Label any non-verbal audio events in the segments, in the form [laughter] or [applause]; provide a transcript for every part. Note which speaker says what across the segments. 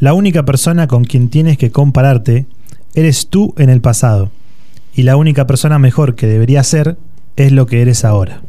Speaker 1: La única persona con quien tienes que compararte eres tú en el pasado. Y la única persona mejor que debería ser es lo que eres ahora.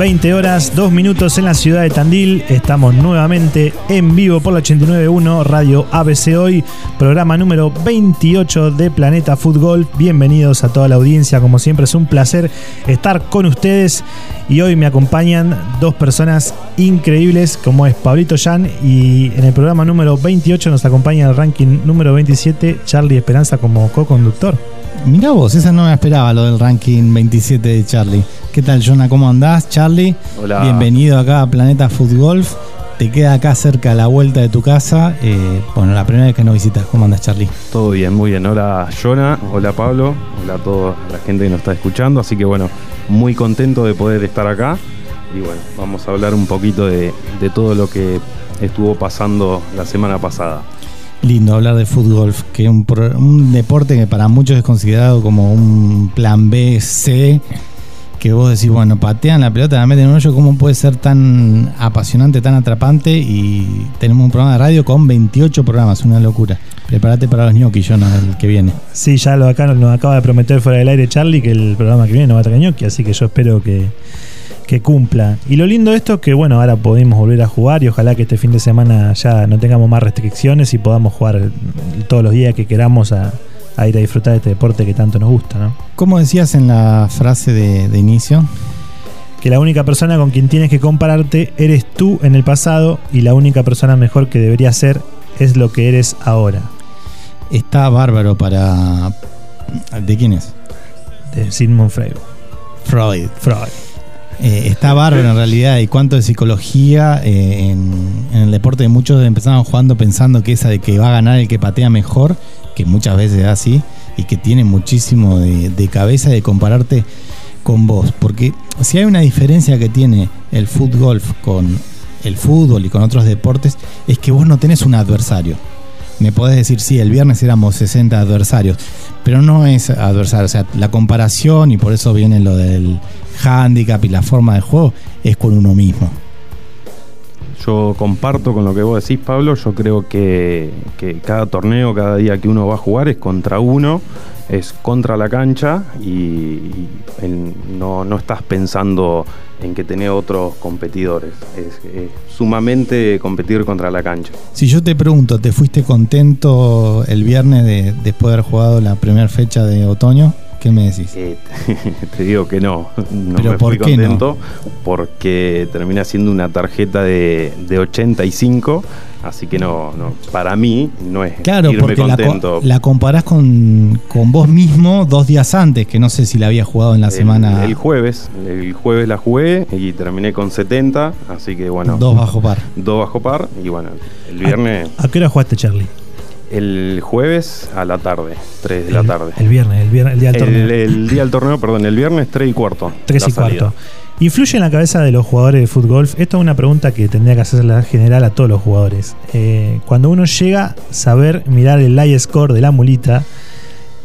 Speaker 1: 20 horas, 2 minutos en la ciudad de Tandil. Estamos nuevamente en vivo por la 89.1 Radio ABC Hoy, programa número 28 de Planeta Fútbol. Bienvenidos a toda la audiencia, como siempre es un placer estar con ustedes. Y hoy me acompañan dos personas increíbles, como es Pablito Jan y en el programa número 28 nos acompaña el ranking número 27 Charlie Esperanza como co-conductor.
Speaker 2: Mirá vos, esa no me esperaba lo del ranking 27 de Charlie. ¿Qué tal, Jonah? ¿Cómo andás, Charlie?
Speaker 3: Hola.
Speaker 2: Bienvenido acá a Planeta Food Golf. Te queda acá cerca a la vuelta de tu casa. Eh, bueno, la primera vez que nos visitas. ¿Cómo andas, Charlie?
Speaker 3: Todo bien, muy bien. Hola Jonah, hola Pablo, hola a toda la gente que nos está escuchando. Así que bueno, muy contento de poder estar acá. Y bueno, vamos a hablar un poquito de, de todo lo que estuvo pasando la semana pasada.
Speaker 2: Lindo hablar de foot golf, que es un, un deporte que para muchos es considerado como un plan B, C, que vos decís, bueno, patean la pelota, la meten en un hoyo, ¿cómo puede ser tan apasionante, tan atrapante? Y tenemos un programa de radio con 28 programas, una locura. Prepárate para los ñoquis, Jonah, el que viene.
Speaker 1: Sí, ya lo acá nos acaba de prometer fuera del aire Charlie que el programa que viene no va a tener ñoqui, así que yo espero que, que cumpla. Y lo lindo de esto es que bueno, ahora podemos volver a jugar y ojalá que este fin de semana ya no tengamos más restricciones y podamos jugar todos los días que queramos a, a ir a disfrutar de este deporte que tanto nos gusta, ¿no?
Speaker 2: ¿Cómo decías en la frase de, de inicio?
Speaker 1: Que la única persona con quien tienes que compararte eres tú en el pasado y la única persona mejor que debería ser es lo que eres ahora.
Speaker 2: Está bárbaro para... ¿De quién es?
Speaker 1: De Sigmund Freud.
Speaker 2: Freud.
Speaker 1: Freud.
Speaker 2: Eh, está bárbaro en realidad y cuánto de psicología eh, en, el deporte muchos empezaban jugando pensando que esa de que va a ganar el que patea mejor, que muchas veces es así, y que tiene muchísimo de, de cabeza de compararte con vos. Porque si hay una diferencia que tiene el foot golf con el fútbol y con otros deportes, es que vos no tenés un adversario. Me podés decir, sí, el viernes éramos 60 adversarios, pero no es adversario. O sea, la comparación, y por eso viene lo del handicap y la forma de juego, es con uno mismo.
Speaker 3: Yo comparto con lo que vos decís, Pablo. Yo creo que, que cada torneo, cada día que uno va a jugar es contra uno, es contra la cancha y, y en- no, no estás pensando en que tenés otros competidores. Es, es sumamente competir contra la cancha.
Speaker 2: Si yo te pregunto, ¿te fuiste contento el viernes de, después de haber jugado la primera fecha de otoño? ¿Qué me decís?
Speaker 3: Eh, [laughs] te digo que no, no
Speaker 2: ¿Pero
Speaker 3: me
Speaker 2: por
Speaker 3: fui
Speaker 2: qué no?
Speaker 3: contento porque terminé haciendo una tarjeta de, de 85, así que no, no, para mí no es
Speaker 2: Claro,
Speaker 3: irme
Speaker 2: porque la, co-
Speaker 3: contento.
Speaker 2: la comparás con, con vos mismo dos días antes, que no sé si la había jugado en la
Speaker 3: El-
Speaker 2: semana
Speaker 3: El, jueves, el jueves la jugué y terminé con 70, así que bueno,
Speaker 2: dos bajo par.
Speaker 3: dos bajo par y bueno, el viernes,
Speaker 1: ¿A qué hora jugaste, Charlie?
Speaker 3: El jueves a la tarde, 3 de la tarde.
Speaker 1: El viernes, el, viernes, el día del torneo.
Speaker 3: El, el día del torneo, perdón, el viernes 3 y cuarto.
Speaker 1: 3
Speaker 3: la
Speaker 1: y cuarto. ¿Influye en la cabeza de los jugadores de fútbol? Esto es una pregunta que tendría que hacerla general a todos los jugadores. Eh, cuando uno llega, saber mirar el live score de la mulita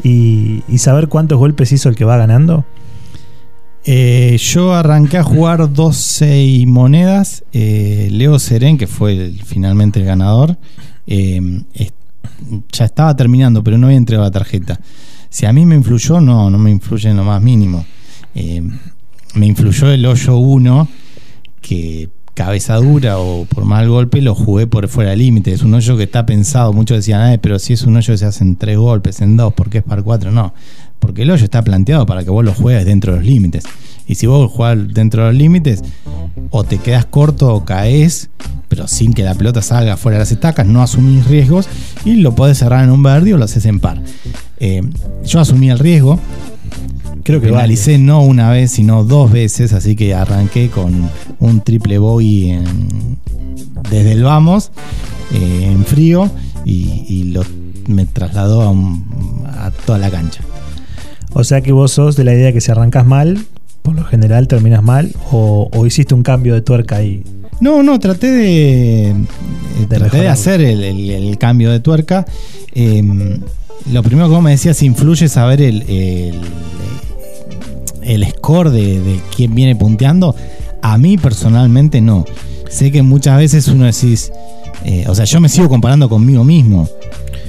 Speaker 1: y, y saber cuántos golpes hizo el que va ganando.
Speaker 2: Eh, yo arranqué a jugar 12 monedas. eh, Leo Serén, que fue el- finalmente el ganador, eh, ya estaba terminando, pero no había entregado la tarjeta. Si a mí me influyó, no, no me influye en lo más mínimo. Eh, me influyó el hoyo 1, que cabeza dura o por mal golpe lo jugué por fuera del límite. Es un hoyo que está pensado. Muchos decían, "Ay, pero si es un hoyo que se hacen tres golpes, en dos, ¿por qué es par cuatro? No, porque el hoyo está planteado para que vos lo juegues dentro de los límites. Y si vos jugás dentro de los límites, o te quedas corto o caes, pero sin que la pelota salga fuera de las estacas, no asumís riesgos y lo podés cerrar en un verde o lo haces en par. Eh, yo asumí el riesgo,
Speaker 1: Creo que vale.
Speaker 2: Finalicé no una vez, sino dos veces, así que arranqué con un triple en- desde el vamos, eh, en frío, y, y lo, me trasladó a, un- a toda la cancha.
Speaker 1: O sea que vos sos de la idea que si arrancas mal, por lo general terminas mal, o, o hiciste un cambio de tuerca ahí.
Speaker 2: No, no, traté de, eh, traté de hacer el, el- el cambio de tuerca. Eh, lo primero que vos me decías, influye saber el, el, el score de, de quién viene punteando. A mí personalmente no. Sé que muchas veces uno decís, eh, o sea, yo me sigo comparando conmigo mismo.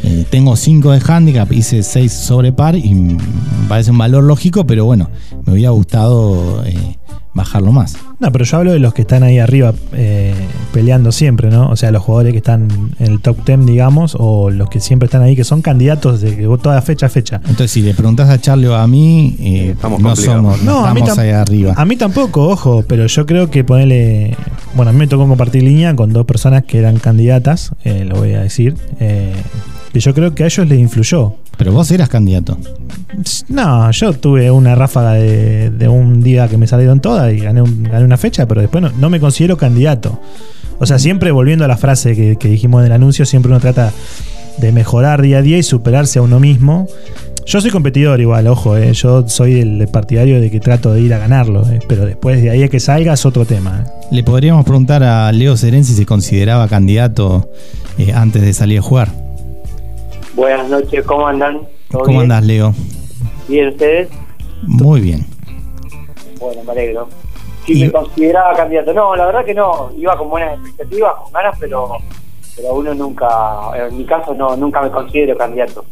Speaker 2: Eh, tengo 5 de handicap, hice 6 sobre par y me parece un valor lógico, pero bueno, me hubiera gustado eh, bajarlo más.
Speaker 1: No, pero yo hablo de los que están ahí arriba eh, peleando siempre, ¿no? O sea, los jugadores que están en el top 10, digamos, o los que siempre están ahí, que son candidatos de que toda fecha a fecha.
Speaker 2: Entonces, si le preguntás a Charlie o a mí, eh,
Speaker 3: Estamos
Speaker 2: no somos, no, estamos
Speaker 1: tam-
Speaker 2: ahí arriba.
Speaker 1: A mí tampoco, ojo, pero yo creo que ponerle. Bueno, a mí me tocó compartir línea con dos personas que eran candidatas, eh, lo voy a decir. Que yo creo que a ellos les influyó.
Speaker 2: Pero vos eras candidato.
Speaker 1: No, yo tuve una ráfaga de, de un día que me salieron todas y gané, un- gané una fecha, pero después no, no me considero candidato. O sea, siempre volviendo a la frase que, que dijimos en el anuncio, siempre uno trata de mejorar día a día y superarse a uno mismo. Yo soy competidor igual, ojo, eh, yo soy el partidario de que trato de ir a ganarlo, eh, pero después de ahí a que salga es otro tema. eh.
Speaker 2: Le podríamos preguntar a Leo Serén si se consideraba candidato antes de salir a jugar.
Speaker 4: Buenas noches, ¿cómo andan? ¿Todo
Speaker 2: ¿Cómo
Speaker 4: bien?
Speaker 2: andás, Leo?
Speaker 4: ¿Bien ustedes?
Speaker 2: Muy bien.
Speaker 4: Bueno, me alegro. Si
Speaker 2: Y-
Speaker 4: me consideraba candidato. No, la verdad que no. Iba con buenas expectativas, con ganas, pero pero uno nunca, en mi caso no, nunca me considero candidato.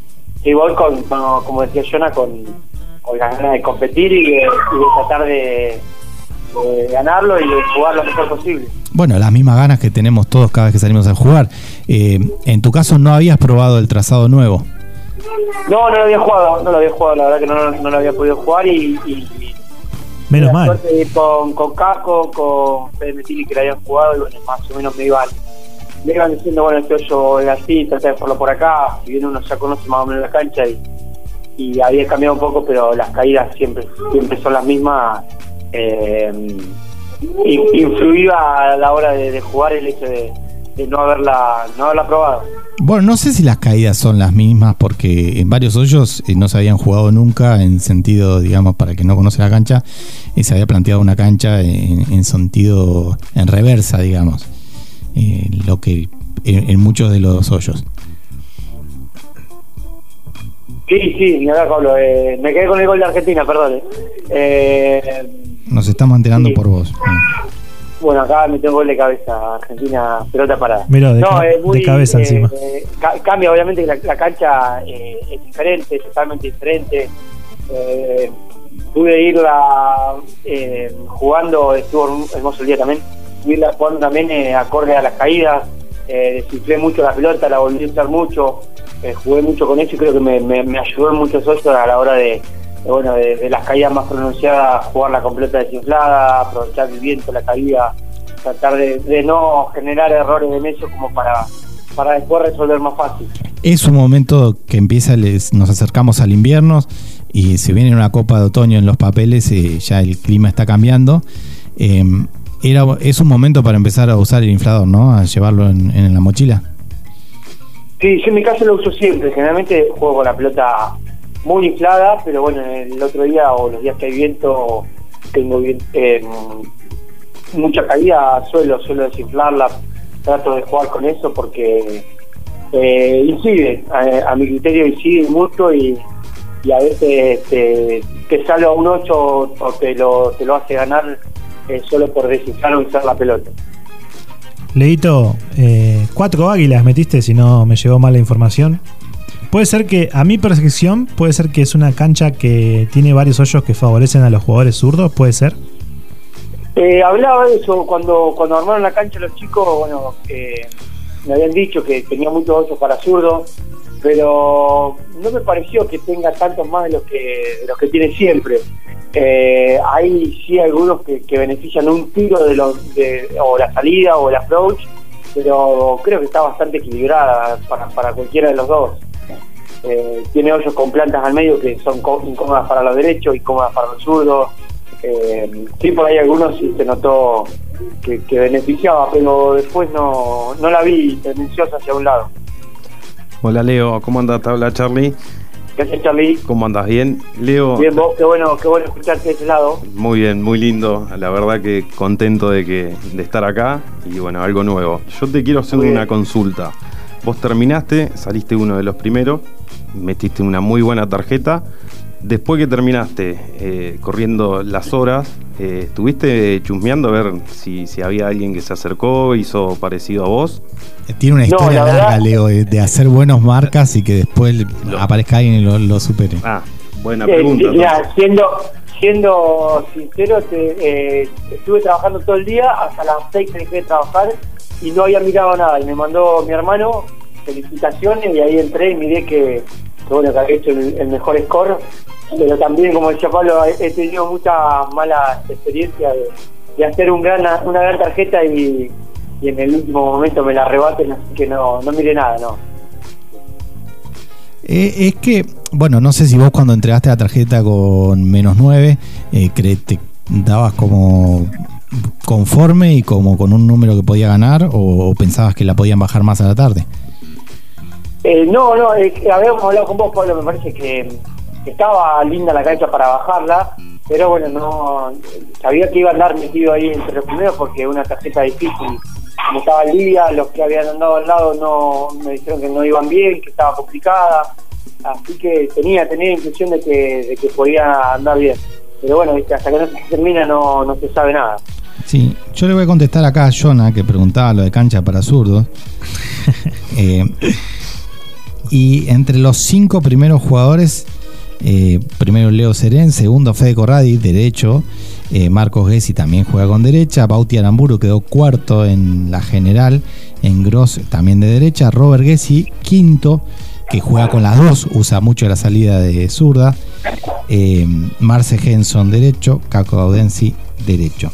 Speaker 4: Voy con, con- como decía Jonah, con, con las ganas de competir y de, y de tratar de, de ganarlo y de jugar lo mejor posible.
Speaker 2: Bueno, las mismas ganas que tenemos todos cada vez que salimos a jugar. Eh, en tu caso, ¿no habías probado el trazado nuevo?
Speaker 4: No, no lo había jugado, no lo había jugado, la verdad que no, no lo había podido jugar y, y- y
Speaker 1: Menos
Speaker 4: la
Speaker 1: mal.
Speaker 4: con, con Caco, con Fede Metili que la habían jugado y bueno, más o menos me iban, me iban diciendo, bueno, este hoyo es así, trata de jugarlo por acá, si bien uno ya conoce más o menos la cancha y, y había cambiado un poco, pero las caídas siempre, siempre son las mismas. Eh, in- influía a la hora de, de jugar el hecho de, de no haberla no haberla probado.
Speaker 2: Bueno, no sé si las caídas son las mismas porque en varios hoyos eh, no se habían jugado nunca en sentido, digamos, para el que no conoce la cancha, eh, se había planteado una cancha en, en sentido, en reversa, digamos, eh, lo que en, en muchos de los hoyos.
Speaker 4: Sí, sí, ni hablar, Pablo. Eh, me quedé con el gol de Argentina, perdón. Eh,
Speaker 2: Nos estamos enterando
Speaker 4: Sí.
Speaker 2: por vos.
Speaker 4: Bueno, acá metió un gol de cabeza, Argentina, pelota parada.
Speaker 1: Mirá, de ca- de cabeza encima.
Speaker 4: eh, ca- cambia, obviamente, la, la cancha eh, es diferente, es totalmente diferente. Eh, pude irla eh, jugando, estuvo hermoso el día también, pude irla jugando también eh, acorde a las caídas, eh, desinflé mucho la pelota, la volví a usar mucho, eh, jugué mucho con eso y creo que me, me, me ayudó en muchos hoyos a la hora de, bueno, de, de las caídas más pronunciadas, jugar la completa desinflada, aprovechar el viento, la caída, tratar de, de no generar errores de necio como para, para después resolver más fácil.
Speaker 2: Es un momento que empieza, les, nos acercamos al invierno y se viene una copa de otoño en los papeles, eh, ya el clima está cambiando. Eh, era, es un momento para empezar a usar el inflador, ¿no? A llevarlo en, en la mochila.
Speaker 4: Sí, yo en mi caso lo uso siempre. Generalmente juego con la pelota muy inflada, pero bueno, el otro día o los días que hay viento, tengo eh, mucha caída, suelo, suelo desinflarla. Trato de jugar con eso porque eh, incide, a, a mi criterio incide mucho y, a veces te, te sale a un 8 o te lo, te lo hace ganar eh, solo por desinflar o usar la pelota.
Speaker 1: Leito, eh, cuatro águilas metiste, si no me llegó mal la información. Puede ser que, a mi percepción, puede ser que es una cancha que tiene varios hoyos que favorecen a los jugadores zurdos, puede ser.
Speaker 4: Eh, hablaba de eso cuando cuando armaron la cancha los chicos, bueno, eh, me habían dicho que tenía muchos hoyos para zurdo, pero no me pareció que tenga tantos más de los que los que tiene siempre. Eh, hay sí algunos que, que benefician un tiro de los de, o la salida o el approach, pero creo que está bastante equilibrada para, para cualquiera de los dos. Eh, tiene hoyos con plantas al medio que son incómodas para los derechos y cómodas para los zurdos. Eh, sí, por ahí algunos sí se notó que, que beneficiaba, pero después no, no la vi tendenciosa hacia un lado.
Speaker 3: Hola Leo, ¿cómo andas? Te habla Charlie.
Speaker 4: Gracias, Charlie.
Speaker 3: ¿Cómo andas? ¿Bien? Leo,
Speaker 4: Bien, vos, qué bueno, qué bueno escucharte de ese lado.
Speaker 3: muy bien, muy lindo. La verdad que contento de, que, de estar acá y bueno, algo nuevo. Yo te quiero hacer
Speaker 4: Muy bien.
Speaker 3: una consulta. Vos terminaste, saliste uno de los primeros, metiste una muy buena tarjeta. Después que terminaste eh, corriendo las horas, eh, ¿estuviste chusmeando a ver si, si había alguien que se acercó, hizo parecido a vos?
Speaker 2: Tiene una
Speaker 4: No,
Speaker 2: historia
Speaker 4: la
Speaker 2: larga,
Speaker 4: verdad-
Speaker 2: Leo, de, de hacer buenos marcas y que después aparezca alguien y lo, lo supere.
Speaker 3: Ah, buena
Speaker 4: Eh,
Speaker 3: pregunta. entonces.
Speaker 4: siendo, siendo sincero, te- eh, estuve trabajando todo el día, hasta las 6 que dejé de trabajar y no había mirado nada. Y me mandó mi hermano felicitaciones y ahí entré y miré que, que, bueno, que había hecho el, el mejor score. Pero también, como decía Pablo, he, tenido muchas malas experiencias de, hacer un gran, una gran tarjeta y, en el último momento me la arrebaten, así que no, no miré nada, no.
Speaker 2: Eh, es que, bueno, no sé si vos cuando entregaste la tarjeta con menos 9, eh, te dabas como conforme y como con un número que podía ganar o pensabas que la podían bajar más a la tarde.
Speaker 4: Eh, no, no, eh, habíamos hablado con vos, Pablo, me parece que que estaba linda la cancha para bajarla, pero bueno, no sabía que iba a andar metido ahí entre los primeros porque una tarjeta difícil, como estaba el día, los que habían andado al lado no me dijeron que no iban bien, que estaba complicada, así que tenía tenía la impresión de que, de que podía andar bien. Pero bueno, viste, hasta que no se termina no, no se sabe nada.
Speaker 2: Sí, yo le voy a contestar acá a Jonah que preguntaba lo de cancha para zurdos. [laughs] Eh, y entre los cinco primeros jugadores, eh, primero Leo Serén, segundo Fede Corradi, derecho. eh, Marcos Gessi también juega con derecha. Bauti Aramburu quedó cuarto en la general. En Gross también de derecha. Robert Gessi, quinto, que juega con las dos, usa mucho la salida de zurda. Eh, Marce Henson, derecho. Caco Gaudensi, derecho.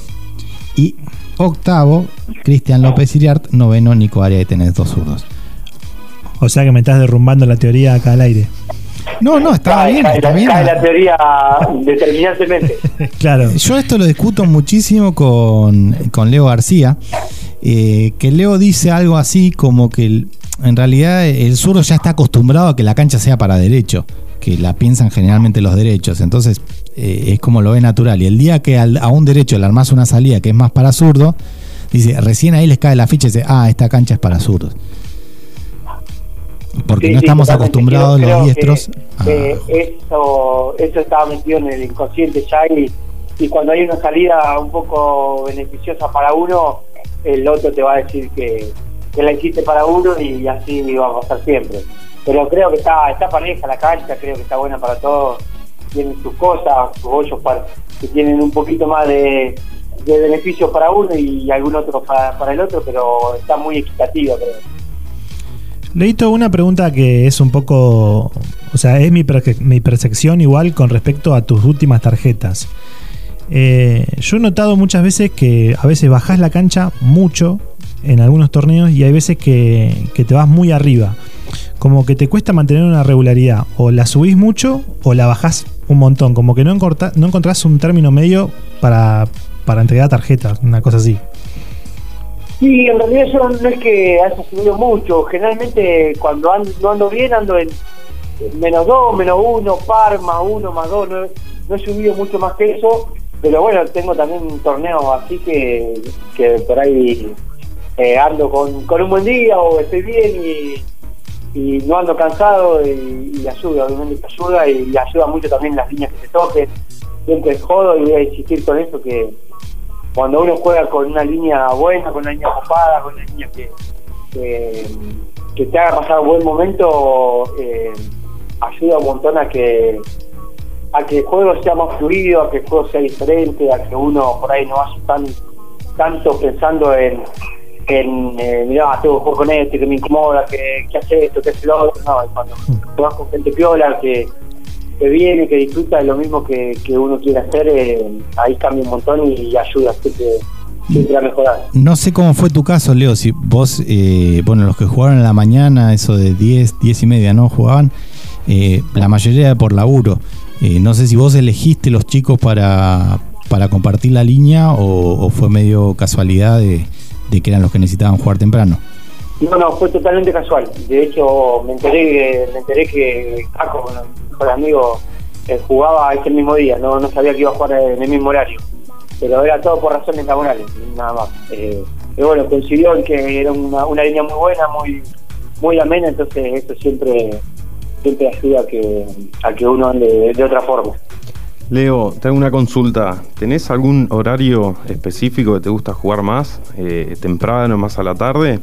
Speaker 2: Y octavo, Cristian López Iriart. Noveno, Nico Aria, y tenés dos zurdos.
Speaker 1: O sea que me estás derrumbando la teoría acá al aire.
Speaker 2: No, no, estaba
Speaker 4: cae,
Speaker 2: bien,
Speaker 4: cae
Speaker 2: está
Speaker 4: la,
Speaker 2: bien.
Speaker 4: cae la teoría determinantemente. [laughs]
Speaker 1: claro.
Speaker 2: Yo esto lo discuto muchísimo con, con Leo García, eh, que Leo dice algo así como que el- en realidad el zurdo ya está acostumbrado a que la cancha sea para derecho, que la piensan generalmente los derechos, entonces eh, es como lo ve natural. Y el día que al- a un derecho le armás una salida que es más para zurdo, dice, recién ahí les cae la ficha y dice, ah, esta cancha es para zurdos. Porque
Speaker 4: Sí,
Speaker 2: no estamos acostumbrados
Speaker 4: Creo-
Speaker 2: los diestros
Speaker 4: que, que eso, eso estaba metido en el inconsciente ya y, y cuando hay una salida un poco beneficiosa para uno, el otro te va a decir que, que la hiciste para uno y así va a pasar siempre. Pero creo que está, está pareja la cancha, creo que está buena para todos, tienen sus cosas, sus hoyos para, que tienen un poquito más de, de beneficios para uno y algún otro para, para el otro, pero está muy equitativa creo.
Speaker 1: Leito, una pregunta que es un poco. O sea, es mi, perce- mi percepción igual con respecto a tus últimas tarjetas. Eh, yo he notado muchas veces que a veces bajás la cancha mucho en algunos torneos y hay veces que, que te vas muy arriba. Como que te cuesta mantener una regularidad. O la subís mucho o la bajás un montón. Como que no, encorta- no encontrás un término medio para, para entregar tarjetas, una cosa así.
Speaker 4: Sí, en realidad yo no es que haya subido mucho. Generalmente cuando ando, no ando bien ando en menos dos, menos uno, par, más uno, más dos. No, no he subido mucho más que eso. Pero bueno, tengo también un torneo así que, que por ahí eh, ando con, con un buen día o estoy bien y, y no ando cansado y, y ayuda, obviamente ayuda y, ayuda mucho también las líneas que se toquen. Siempre jodo y voy a insistir con eso que cuando uno juega con una línea buena, con una línea copada, con una línea que, que, te haga pasar un buen momento, eh, ayuda un montón a que a que el juego sea más fluido, a que el juego sea diferente, a que uno por ahí no vaya tan tanto pensando en, en eh, tengo que jugar con este, que me incomoda, que, que hace esto, que hace lo otro, no, y cuando juegas con gente piola, que, que viene, que disfruta de lo mismo que, que uno quiere hacer, eh, ahí cambia un montón y ayuda siempre, siempre a mejorar.
Speaker 2: No sé cómo fue tu caso, Leo. Si vos, eh, bueno, los que jugaron en la mañana, eso de 10, 10 y media, ¿no? Jugaban, eh, la mayoría por laburo. Eh, no sé si vos elegiste los chicos para, para compartir la línea o, o fue medio casualidad de, de que eran los que necesitaban jugar temprano.
Speaker 4: No, no, fue totalmente casual. De hecho, me enteré, me enteré que Caco mejor amigo eh, jugaba ese mismo día, no, no sabía que iba a jugar en el mismo horario. Pero era todo por razones laborales, nada más. Eh, y bueno, coincidió que era una, una línea muy buena, muy muy amena, entonces eso siempre siempre ayuda a que, a que uno ande de, otra forma.
Speaker 3: Leo, te hago una consulta. ¿Tenés algún horario específico que te gusta jugar más? Eh, ¿Temprano, más a la tarde?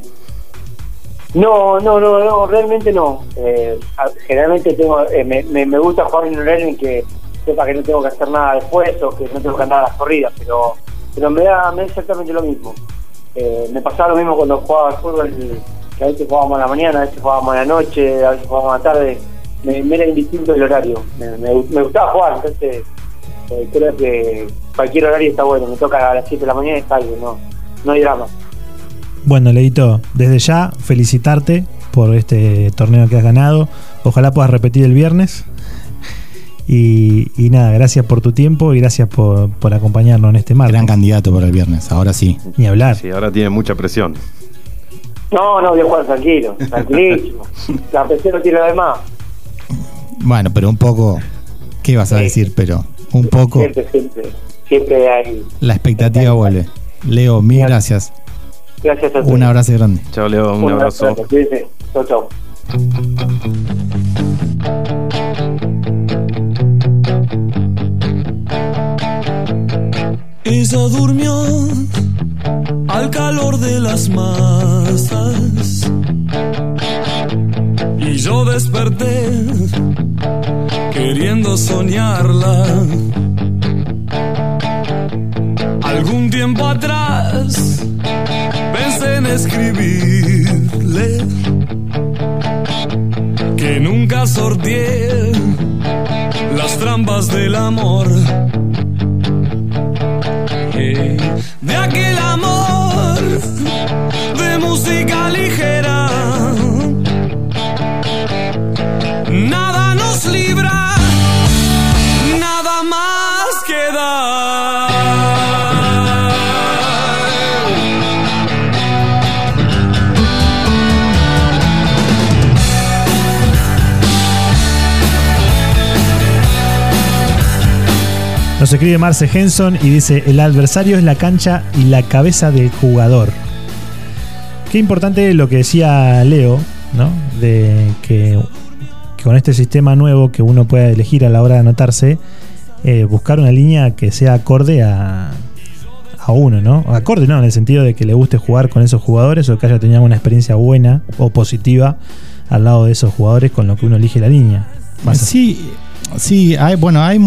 Speaker 4: No, no, no, no, realmente no. Eh, generalmente tengo, eh, me, me, gusta jugar en un horario en que sepa que no tengo que hacer nada después o que no tengo que andar a las corridas, pero pero me da, me da exactamente lo mismo. Eh, me pasaba lo mismo cuando jugaba al fútbol, que a veces jugábamos a la mañana, a veces jugábamos a la noche, a veces jugábamos a la tarde. Me, era indistinto el horario. Me, me- gustaba jugar, entonces eh, creo que cualquier horario está bueno. Me toca a las 7 de la mañana y bien, no, no hay drama.
Speaker 1: Bueno, Leito, desde ya felicitarte por este torneo que has ganado. Ojalá puedas repetir el viernes. Y, y nada, gracias por tu tiempo y gracias por, por acompañarnos en este martes.
Speaker 2: Gran candidato para el viernes, ahora sí.
Speaker 1: Ni hablar.
Speaker 3: Sí, ahora tiene mucha presión.
Speaker 4: No, no, voy a jugar tranquilo, tranquilísimo. [laughs] La presión no tiene nada de más.
Speaker 2: Bueno, pero un poco, ¿qué vas a
Speaker 4: Sí.
Speaker 2: decir? Pero un poco,
Speaker 4: Siempre, siempre, siempre hay.
Speaker 2: la expectativa vuelve. Leo, mil gracias.
Speaker 4: Gracias a
Speaker 2: Un abrazo grande.
Speaker 3: Chao, Leo, un abrazo.
Speaker 4: gracias, cuídense. Chau, chau.
Speaker 5: Ella durmió al calor de las masas y yo desperté queriendo soñarla. Algún tiempo atrás pensé en escribirle que nunca sorteé las trampas del amor. De aquel amor de música ligera. Nos
Speaker 1: escribe Marce Henson y dice: El adversario es la cancha y la cabeza del jugador. Qué importante lo que decía Leo, ¿no? De que, con este sistema nuevo que uno pueda elegir a la hora de anotarse, eh, buscar una línea que sea acorde a, a uno, ¿no? Acorde, ¿no? En el sentido de que le guste jugar con esos jugadores o que haya tenido una experiencia buena o positiva al lado de esos jugadores con lo que uno elige la línea.
Speaker 2: Sí, sí, hay, bueno, hay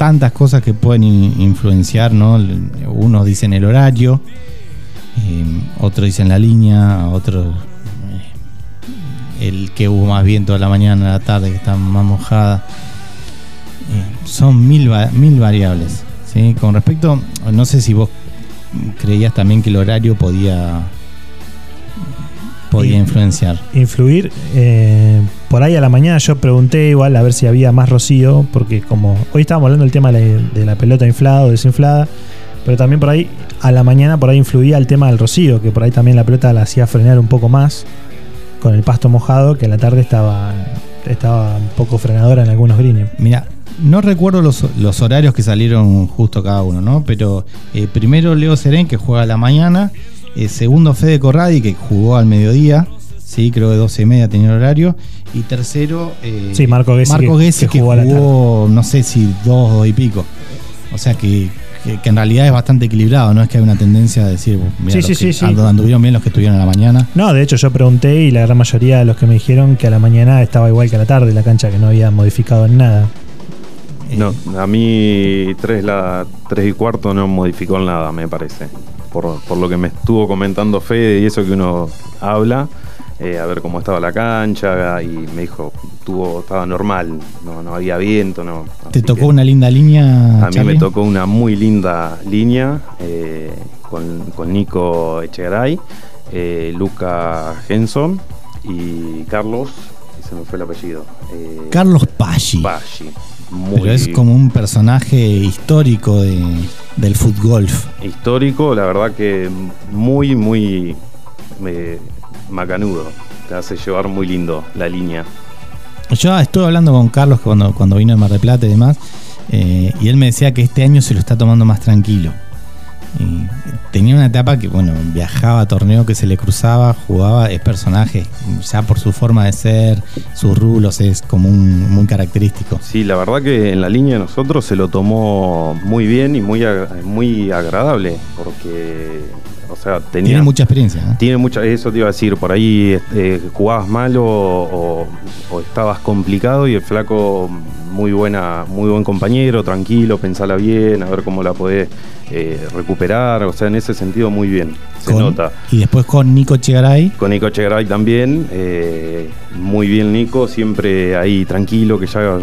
Speaker 2: tantas cosas que pueden in- influenciar, ¿no? Unos dicen el horario, eh, otros dicen la línea, otros eh, el que hubo más viento a la mañana, a la tarde, que está más mojada. Eh, son mil, mil variables. ¿sí? Con respecto, no sé si vos creías también que el horario podía podía influenciar.
Speaker 1: influir. Por ahí a la mañana yo pregunté igual a ver si había más rocío, porque como hoy estábamos hablando del tema de la, de la pelota inflada o desinflada, pero también por ahí a la mañana por ahí influía el tema del rocío, que por ahí también la pelota la hacía frenar un poco más con el pasto mojado, que a la tarde estaba, estaba un poco frenadora en algunos greens.
Speaker 2: Mira, no recuerdo los, los horarios que salieron justo cada uno, ¿no? Pero eh, primero Leo Serén, que juega a la mañana. eh, segundo Fede Corradi, que jugó al mediodía. Sí, creo que 12 y media tenía el horario. Y tercero. eh,
Speaker 1: Sí, Marco Gessi,
Speaker 2: Marco
Speaker 1: que-
Speaker 2: Gessi,
Speaker 1: que
Speaker 2: que,
Speaker 1: jugó
Speaker 2: no sé si dos, dos y pico. O sea que, que- que en realidad es bastante equilibrado, no es que hay una tendencia a decir, mira,
Speaker 1: Sí,
Speaker 2: los
Speaker 1: sí,
Speaker 2: que
Speaker 1: sí, sí.
Speaker 2: andu- anduvieron bien los que estuvieron a la mañana.
Speaker 1: No, de hecho yo pregunté y la gran mayoría de los que me dijeron que a la mañana estaba igual que a la tarde la cancha, que no había modificado en nada.
Speaker 2: Eh,
Speaker 3: No, a mí 3, la, 3 y cuarto no modificó nada, me parece. Por, por lo que me estuvo comentando Fede y eso que uno habla, eh, a ver cómo estaba la cancha y me dijo, tuvo, estaba normal, no, no había viento. No,
Speaker 2: ¿Te tocó una linda línea?
Speaker 3: A mí me tocó una muy linda línea eh, con, con Nico Echegaray, eh, Luca Henson y Carlos, se me fue el apellido. eh,
Speaker 2: Carlos Paggi.
Speaker 3: Paggi. Muy
Speaker 2: Pero es como un personaje histórico de, del fútbol.
Speaker 3: histórico, la verdad que muy, muy macanudo. Te hace llevar muy lindo la línea.
Speaker 2: Yo estuve hablando con Carlos cuando, cuando vino a Mar del Plata y demás, eh, y él me decía que este año se lo está tomando más tranquilo. Y tenía una etapa que, bueno, viajaba a torneo que se le cruzaba, jugaba, es personaje, ya por su forma de ser, sus rulos, es como un, muy característico.
Speaker 3: Sí, la verdad que en la línea de nosotros se lo tomó muy bien y muy, muy agradable, porque, sea, tenía...
Speaker 2: Tiene mucha experiencia. ¿eh?
Speaker 3: Tiene mucha, eso te iba a decir, por ahí eh, jugabas mal o, o- o estabas complicado y el flaco muy buena, muy buen compañero, tranquilo, pensala bien, a ver cómo la podés eh, recuperar, o sea, en ese sentido muy bien, se
Speaker 2: Con-
Speaker 3: nota.
Speaker 2: Y después con Nico Chegaray,
Speaker 3: Con Nico Chegaray también, eh, muy bien Nico, siempre ahí tranquilo, que ya,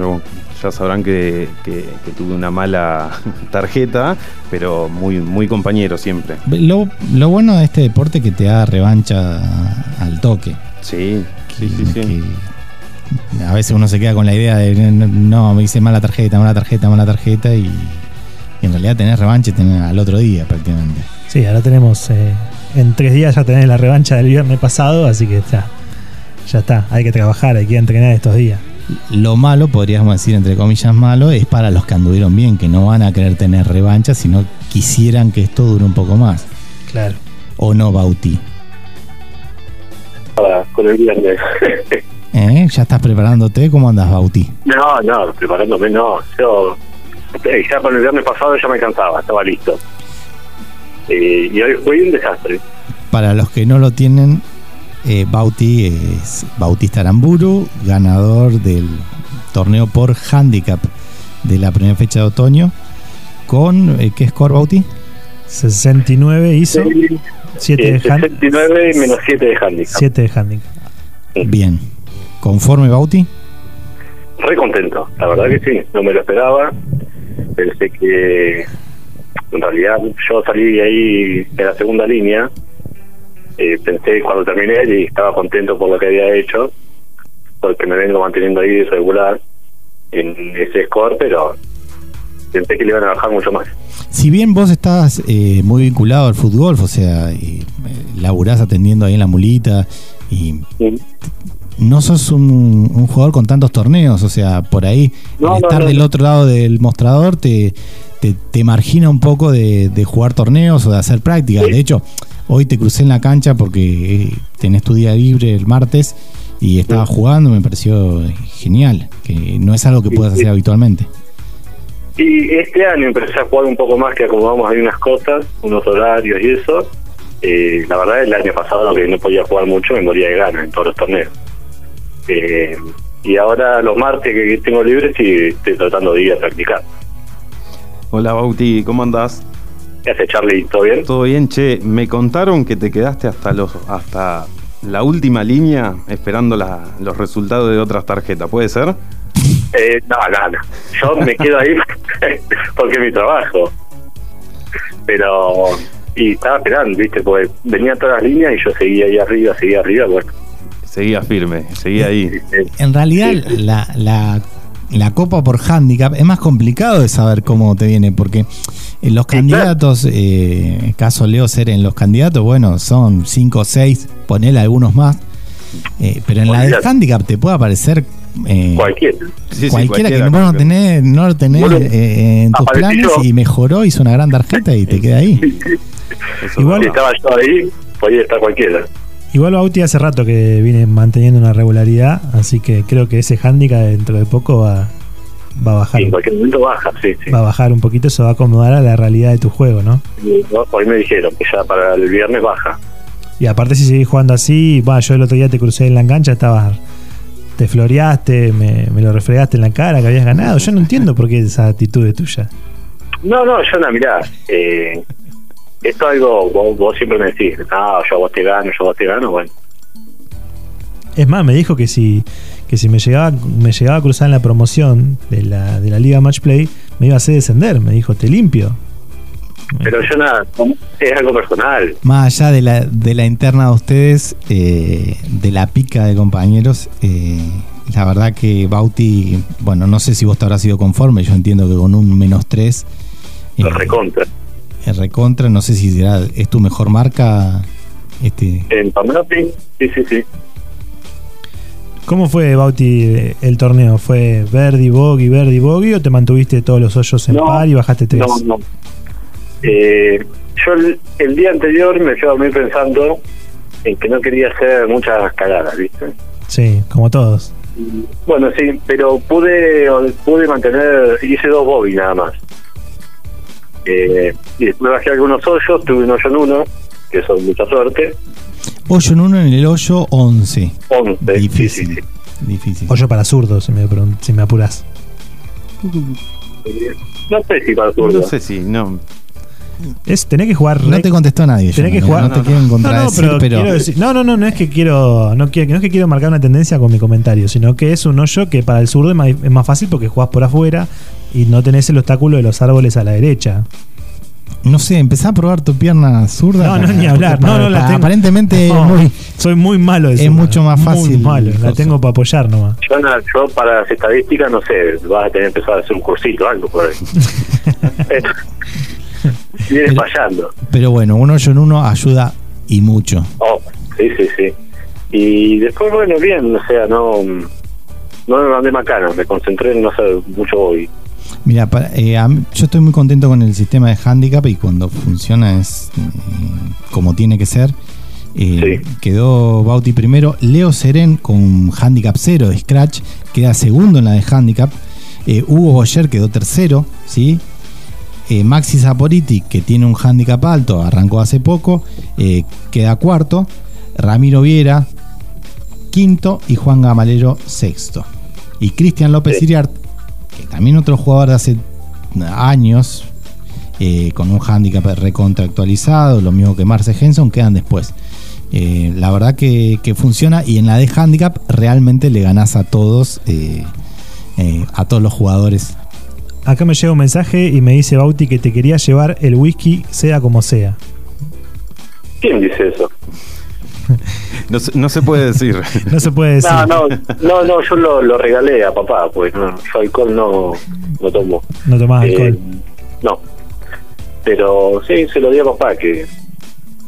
Speaker 3: ya sabrán que, que- que tuve una mala [laughs] tarjeta, pero muy, muy compañero siempre.
Speaker 2: lo, lo bueno de este deporte es que te da revancha al toque.
Speaker 3: Sí, sí, sí, sí.
Speaker 2: que a veces uno se queda con la idea de no, me hice mala tarjeta, mala tarjeta, mala tarjeta y, y en realidad tenés revancha tenés al otro día prácticamente.
Speaker 1: Sí, ahora tenemos. eh, en tres días ya tenés la revancha del viernes pasado, así que ya. Ya está. Hay que trabajar, hay que entrenar estos días.
Speaker 2: Lo malo, podríamos decir entre comillas malo, es para los que anduvieron bien, que no van a querer tener revancha, sino quisieran que esto dure un poco más.
Speaker 1: Claro.
Speaker 2: ¿O no, Bauti?
Speaker 6: para- con el viernes. [laughs]
Speaker 2: ¿Eh? ¿Ya estás preparándote? ¿Cómo andas, Bauti?
Speaker 6: no, no, preparándome no. Yo eh, ya con el viernes pasado ya me cansaba, estaba listo. Eh, y hoy fue un desastre.
Speaker 2: Para los que no lo tienen, eh, Bauti es Bautista Aramburu, ganador del torneo por handicap de la primera fecha de otoño. Con, eh, ¿qué score, Bauti?
Speaker 1: 69 hizo, 7
Speaker 6: Eh,
Speaker 1: de, hand-
Speaker 6: 69 menos 7 de handicap.
Speaker 1: 7 de handicap.
Speaker 2: Bien. ¿Conforme, Bauti?
Speaker 6: Re contento, la verdad que sí, no me lo esperaba. Pensé que en realidad yo salí de ahí de la segunda línea. Eh, pensé cuando terminé y estaba contento por lo que había hecho, porque me vengo manteniendo ahí regular en ese score, pero pensé que le iban a bajar mucho más.
Speaker 2: Si bien vos estás eh, muy vinculado al fútbol, o sea, y, eh, laburás atendiendo ahí en la mulita y no sos un, un jugador con tantos torneos, o sea, por ahí
Speaker 6: No,
Speaker 2: el
Speaker 6: no,
Speaker 2: estar
Speaker 6: no,
Speaker 2: del otro lado del mostrador te, te, te margina un poco de, de jugar torneos o de hacer prácticas. De hecho, hoy te crucé en la cancha porque eh, tenés tu día libre el martes y estaba jugando, me pareció genial, que no es algo que puedas hacer habitualmente.
Speaker 6: Y este año empecé a jugar un poco más, que acomodamos ahí unas cosas, unos horarios y eso. Eh, la verdad, el año pasado que no podía jugar mucho, me moría de ganas en todos los torneos. Eh, y ahora los martes que tengo libres sí estoy tratando de ir a practicar.
Speaker 3: Hola Bauti, ¿cómo andás?
Speaker 6: ¿Qué hace Charlie? ¿Todo bien?
Speaker 3: Todo bien, che. Me contaron que te quedaste hasta los hasta la última línea esperando la- los resultados de otras tarjetas, ¿puede ser?
Speaker 6: Eh, no, no, no. Yo me quedo ahí [laughs] porque es mi trabajo. Pero, y estaba esperando, ¿viste? Porque venía todas las líneas y yo seguía ahí arriba, seguía arriba, bueno.
Speaker 3: Seguía firme, seguía ahí.
Speaker 2: En realidad,
Speaker 6: sí.
Speaker 2: la, la, la copa por handicap es más complicado de saber cómo te viene, porque en los candidatos, eh, caso Leo ser en los candidatos, bueno, son 5 o 6, ponele algunos más, eh, pero en la del
Speaker 6: Olvídate.
Speaker 2: handicap te puede aparecer eh,
Speaker 6: Cualquiera.
Speaker 3: Sí, sí,
Speaker 2: cualquiera que no tenés, no lo tenés
Speaker 6: Bueno,
Speaker 2: eh, en tus planes y mejoró, hizo una gran tarjeta y te queda ahí. [laughs]
Speaker 1: Igual-
Speaker 6: estaba yo ahí, podía estar cualquiera.
Speaker 1: Igual Bauti hace rato que viene manteniendo una regularidad, así que creo que ese handicap dentro de poco va, va a bajar.
Speaker 6: Y en cualquier momento baja, sí, sí.
Speaker 1: Va a bajar un poquito, se va a acomodar a la realidad de tu juego, ¿no?
Speaker 6: Y, ¿no? Hoy me dijeron que ya para el viernes baja.
Speaker 1: Y aparte si seguís jugando así, bueno, yo el otro día te crucé en la cancha, estabas, te floreaste, me, me lo refregaste en la cara que habías ganado. Yo no entiendo por qué esa actitud es tuya.
Speaker 6: No, no, yo no, mirá, eh, es algo, vos, vos siempre me decís, no, yo a vos te gano, yo a vos te gano, bueno.
Speaker 1: Es más, me dijo que si, que si me llegaba, me llegaba a cruzar en la promoción de la, de la Liga Match Play, me iba a hacer descender. Me dijo, te limpio.
Speaker 6: Pero yo nada, es algo personal.
Speaker 2: Más allá de la, de la interna de ustedes, eh, de la pica de compañeros, eh, la verdad que Bauti, bueno, no sé si vos te habrás sido conforme, yo entiendo que con un menos 3,
Speaker 6: Lo recontra.
Speaker 2: Recontra, no sé si será, es tu mejor marca. Este,
Speaker 6: En torneo sí, sí, sí, sí.
Speaker 1: ¿Cómo fue, Bauti, el torneo? ¿Fue Verdi, Bogey, Verdi, Bogey o te mantuviste todos los hoyos en
Speaker 6: No,
Speaker 1: par y bajaste tres?
Speaker 6: No, no. Eh, yo el, el día anterior me fui a dormir pensando en que no quería hacer muchas cagadas, ¿viste?
Speaker 1: Sí, como todos.
Speaker 6: Bueno, sí, pero pude pude mantener, hice dos bobby nada más. Eh, y después bajé algunos hoyos, tuve un hoyo en uno, que son mucha suerte,
Speaker 2: Hoyo en uno en el hoyo 11.
Speaker 6: 11, sí, sí,
Speaker 2: Difícil.
Speaker 6: sí.
Speaker 2: Difícil.
Speaker 1: Hoyo para zurdos, si me, si me apuras.
Speaker 6: Eh, No sé si para zurdo.
Speaker 3: No sé si, no.
Speaker 1: Es, tenés que jugar
Speaker 2: No te contestó nadie.
Speaker 1: Tenés que
Speaker 2: Jonah,
Speaker 1: jugar.
Speaker 2: No, te quiero
Speaker 1: no, no,
Speaker 2: contradecir,
Speaker 1: pero,
Speaker 2: pero,
Speaker 1: decir- no, no, no, no es que quiero, no quiero, no es que quiero marcar una tendencia con mi comentario, sino que es un hoyo que para el zurdo es más, es más fácil porque jugás por afuera y no tenés el obstáculo de los árboles a la derecha.
Speaker 2: no sé, empezá a probar tu pierna zurda.
Speaker 1: No, no, ni hablar. No, no, la
Speaker 2: para-
Speaker 1: tengo.
Speaker 2: Aparentemente
Speaker 1: No,
Speaker 2: muy-
Speaker 1: soy muy malo de
Speaker 2: es
Speaker 1: zurda,
Speaker 2: mucho más
Speaker 1: muy
Speaker 2: fácil
Speaker 1: malo, la tengo para apoyar nomás.
Speaker 6: Yo, no- yo para las estadísticas, no sé, vas a tener que empezar a hacer un cursito o algo por ahí. [laughs] Eh, Viene fallando.
Speaker 2: Pero bueno, un hoyo en uno ayuda y mucho.
Speaker 6: Oh, sí, sí, sí. Y después, bueno, bien, o sea, no, no me mandé macana, me concentré en no hacer mucho hoy.
Speaker 2: Mira, eh, yo estoy muy contento con el sistema de handicap y cuando funciona es mm, como tiene que ser. Eh, Quedó Bauti primero. Leo Seren con handicap 0 de Scratch queda segundo en la de handicap. Eh, Hugo Boyer quedó tercero, ¿sí? Maxi Zaporiti, que tiene un handicap alto, arrancó hace poco, queda cuarto. Ramiro Viera, quinto. Y Juan Gamalero, sexto. Y Cristian López. Iriart, que también otro jugador de hace años, eh, con un handicap recontractualizado, lo mismo que Marce Henson, quedan después. Eh, la verdad que, que funciona y en la de handicap realmente le ganás a todos, eh, eh, a todos los jugadores.
Speaker 1: Acá me llega un mensaje y me dice Bauti que te quería llevar el whisky sea como sea.
Speaker 6: ¿Quién dice eso? [laughs]
Speaker 3: No, se- no se puede decir. [laughs]
Speaker 1: No se puede decir.
Speaker 6: No, no, no, no, yo lo, lo regalé a papá, pues no, yo alcohol no, no tomo.
Speaker 1: No tomás
Speaker 6: Eh,
Speaker 1: alcohol.
Speaker 6: no. Pero sí, se lo di a papá, que,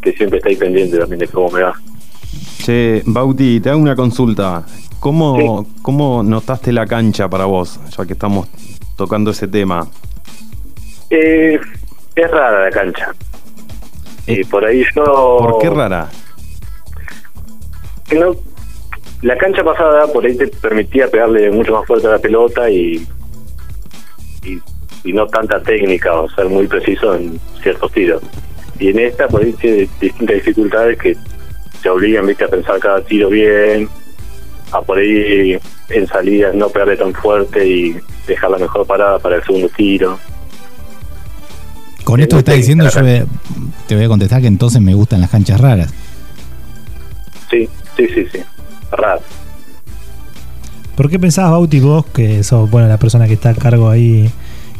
Speaker 6: que siempre está ahí pendiente también de cómo me va.
Speaker 3: Che, Bauti, te hago una consulta. ¿Cómo, ¿Cómo notaste la cancha para vos, ya que estamos tocando ese tema?
Speaker 6: Eh, es rara la cancha. Y por ahí yo...
Speaker 3: ¿Por qué rara?
Speaker 6: Que no- la cancha pasada por ahí te permitía pegarle mucho más fuerte a la pelota y, y, y no tanta técnica o ser muy preciso en ciertos tiros. Y en esta por ahí tiene distintas dificultades que te obligan ¿viste? a pensar cada tiro bien, a por ahí en salidas no pegarle tan fuerte y dejar la mejor parada para el segundo tiro.
Speaker 2: Con esto que estás
Speaker 6: sí,
Speaker 2: diciendo, yo te voy a contestar que entonces me gustan las canchas raras.
Speaker 6: Sí, sí, sí, sí. Raro.
Speaker 1: ¿Por qué pensabas, Bauti, vos, que sos bueno, la persona que está a cargo ahí,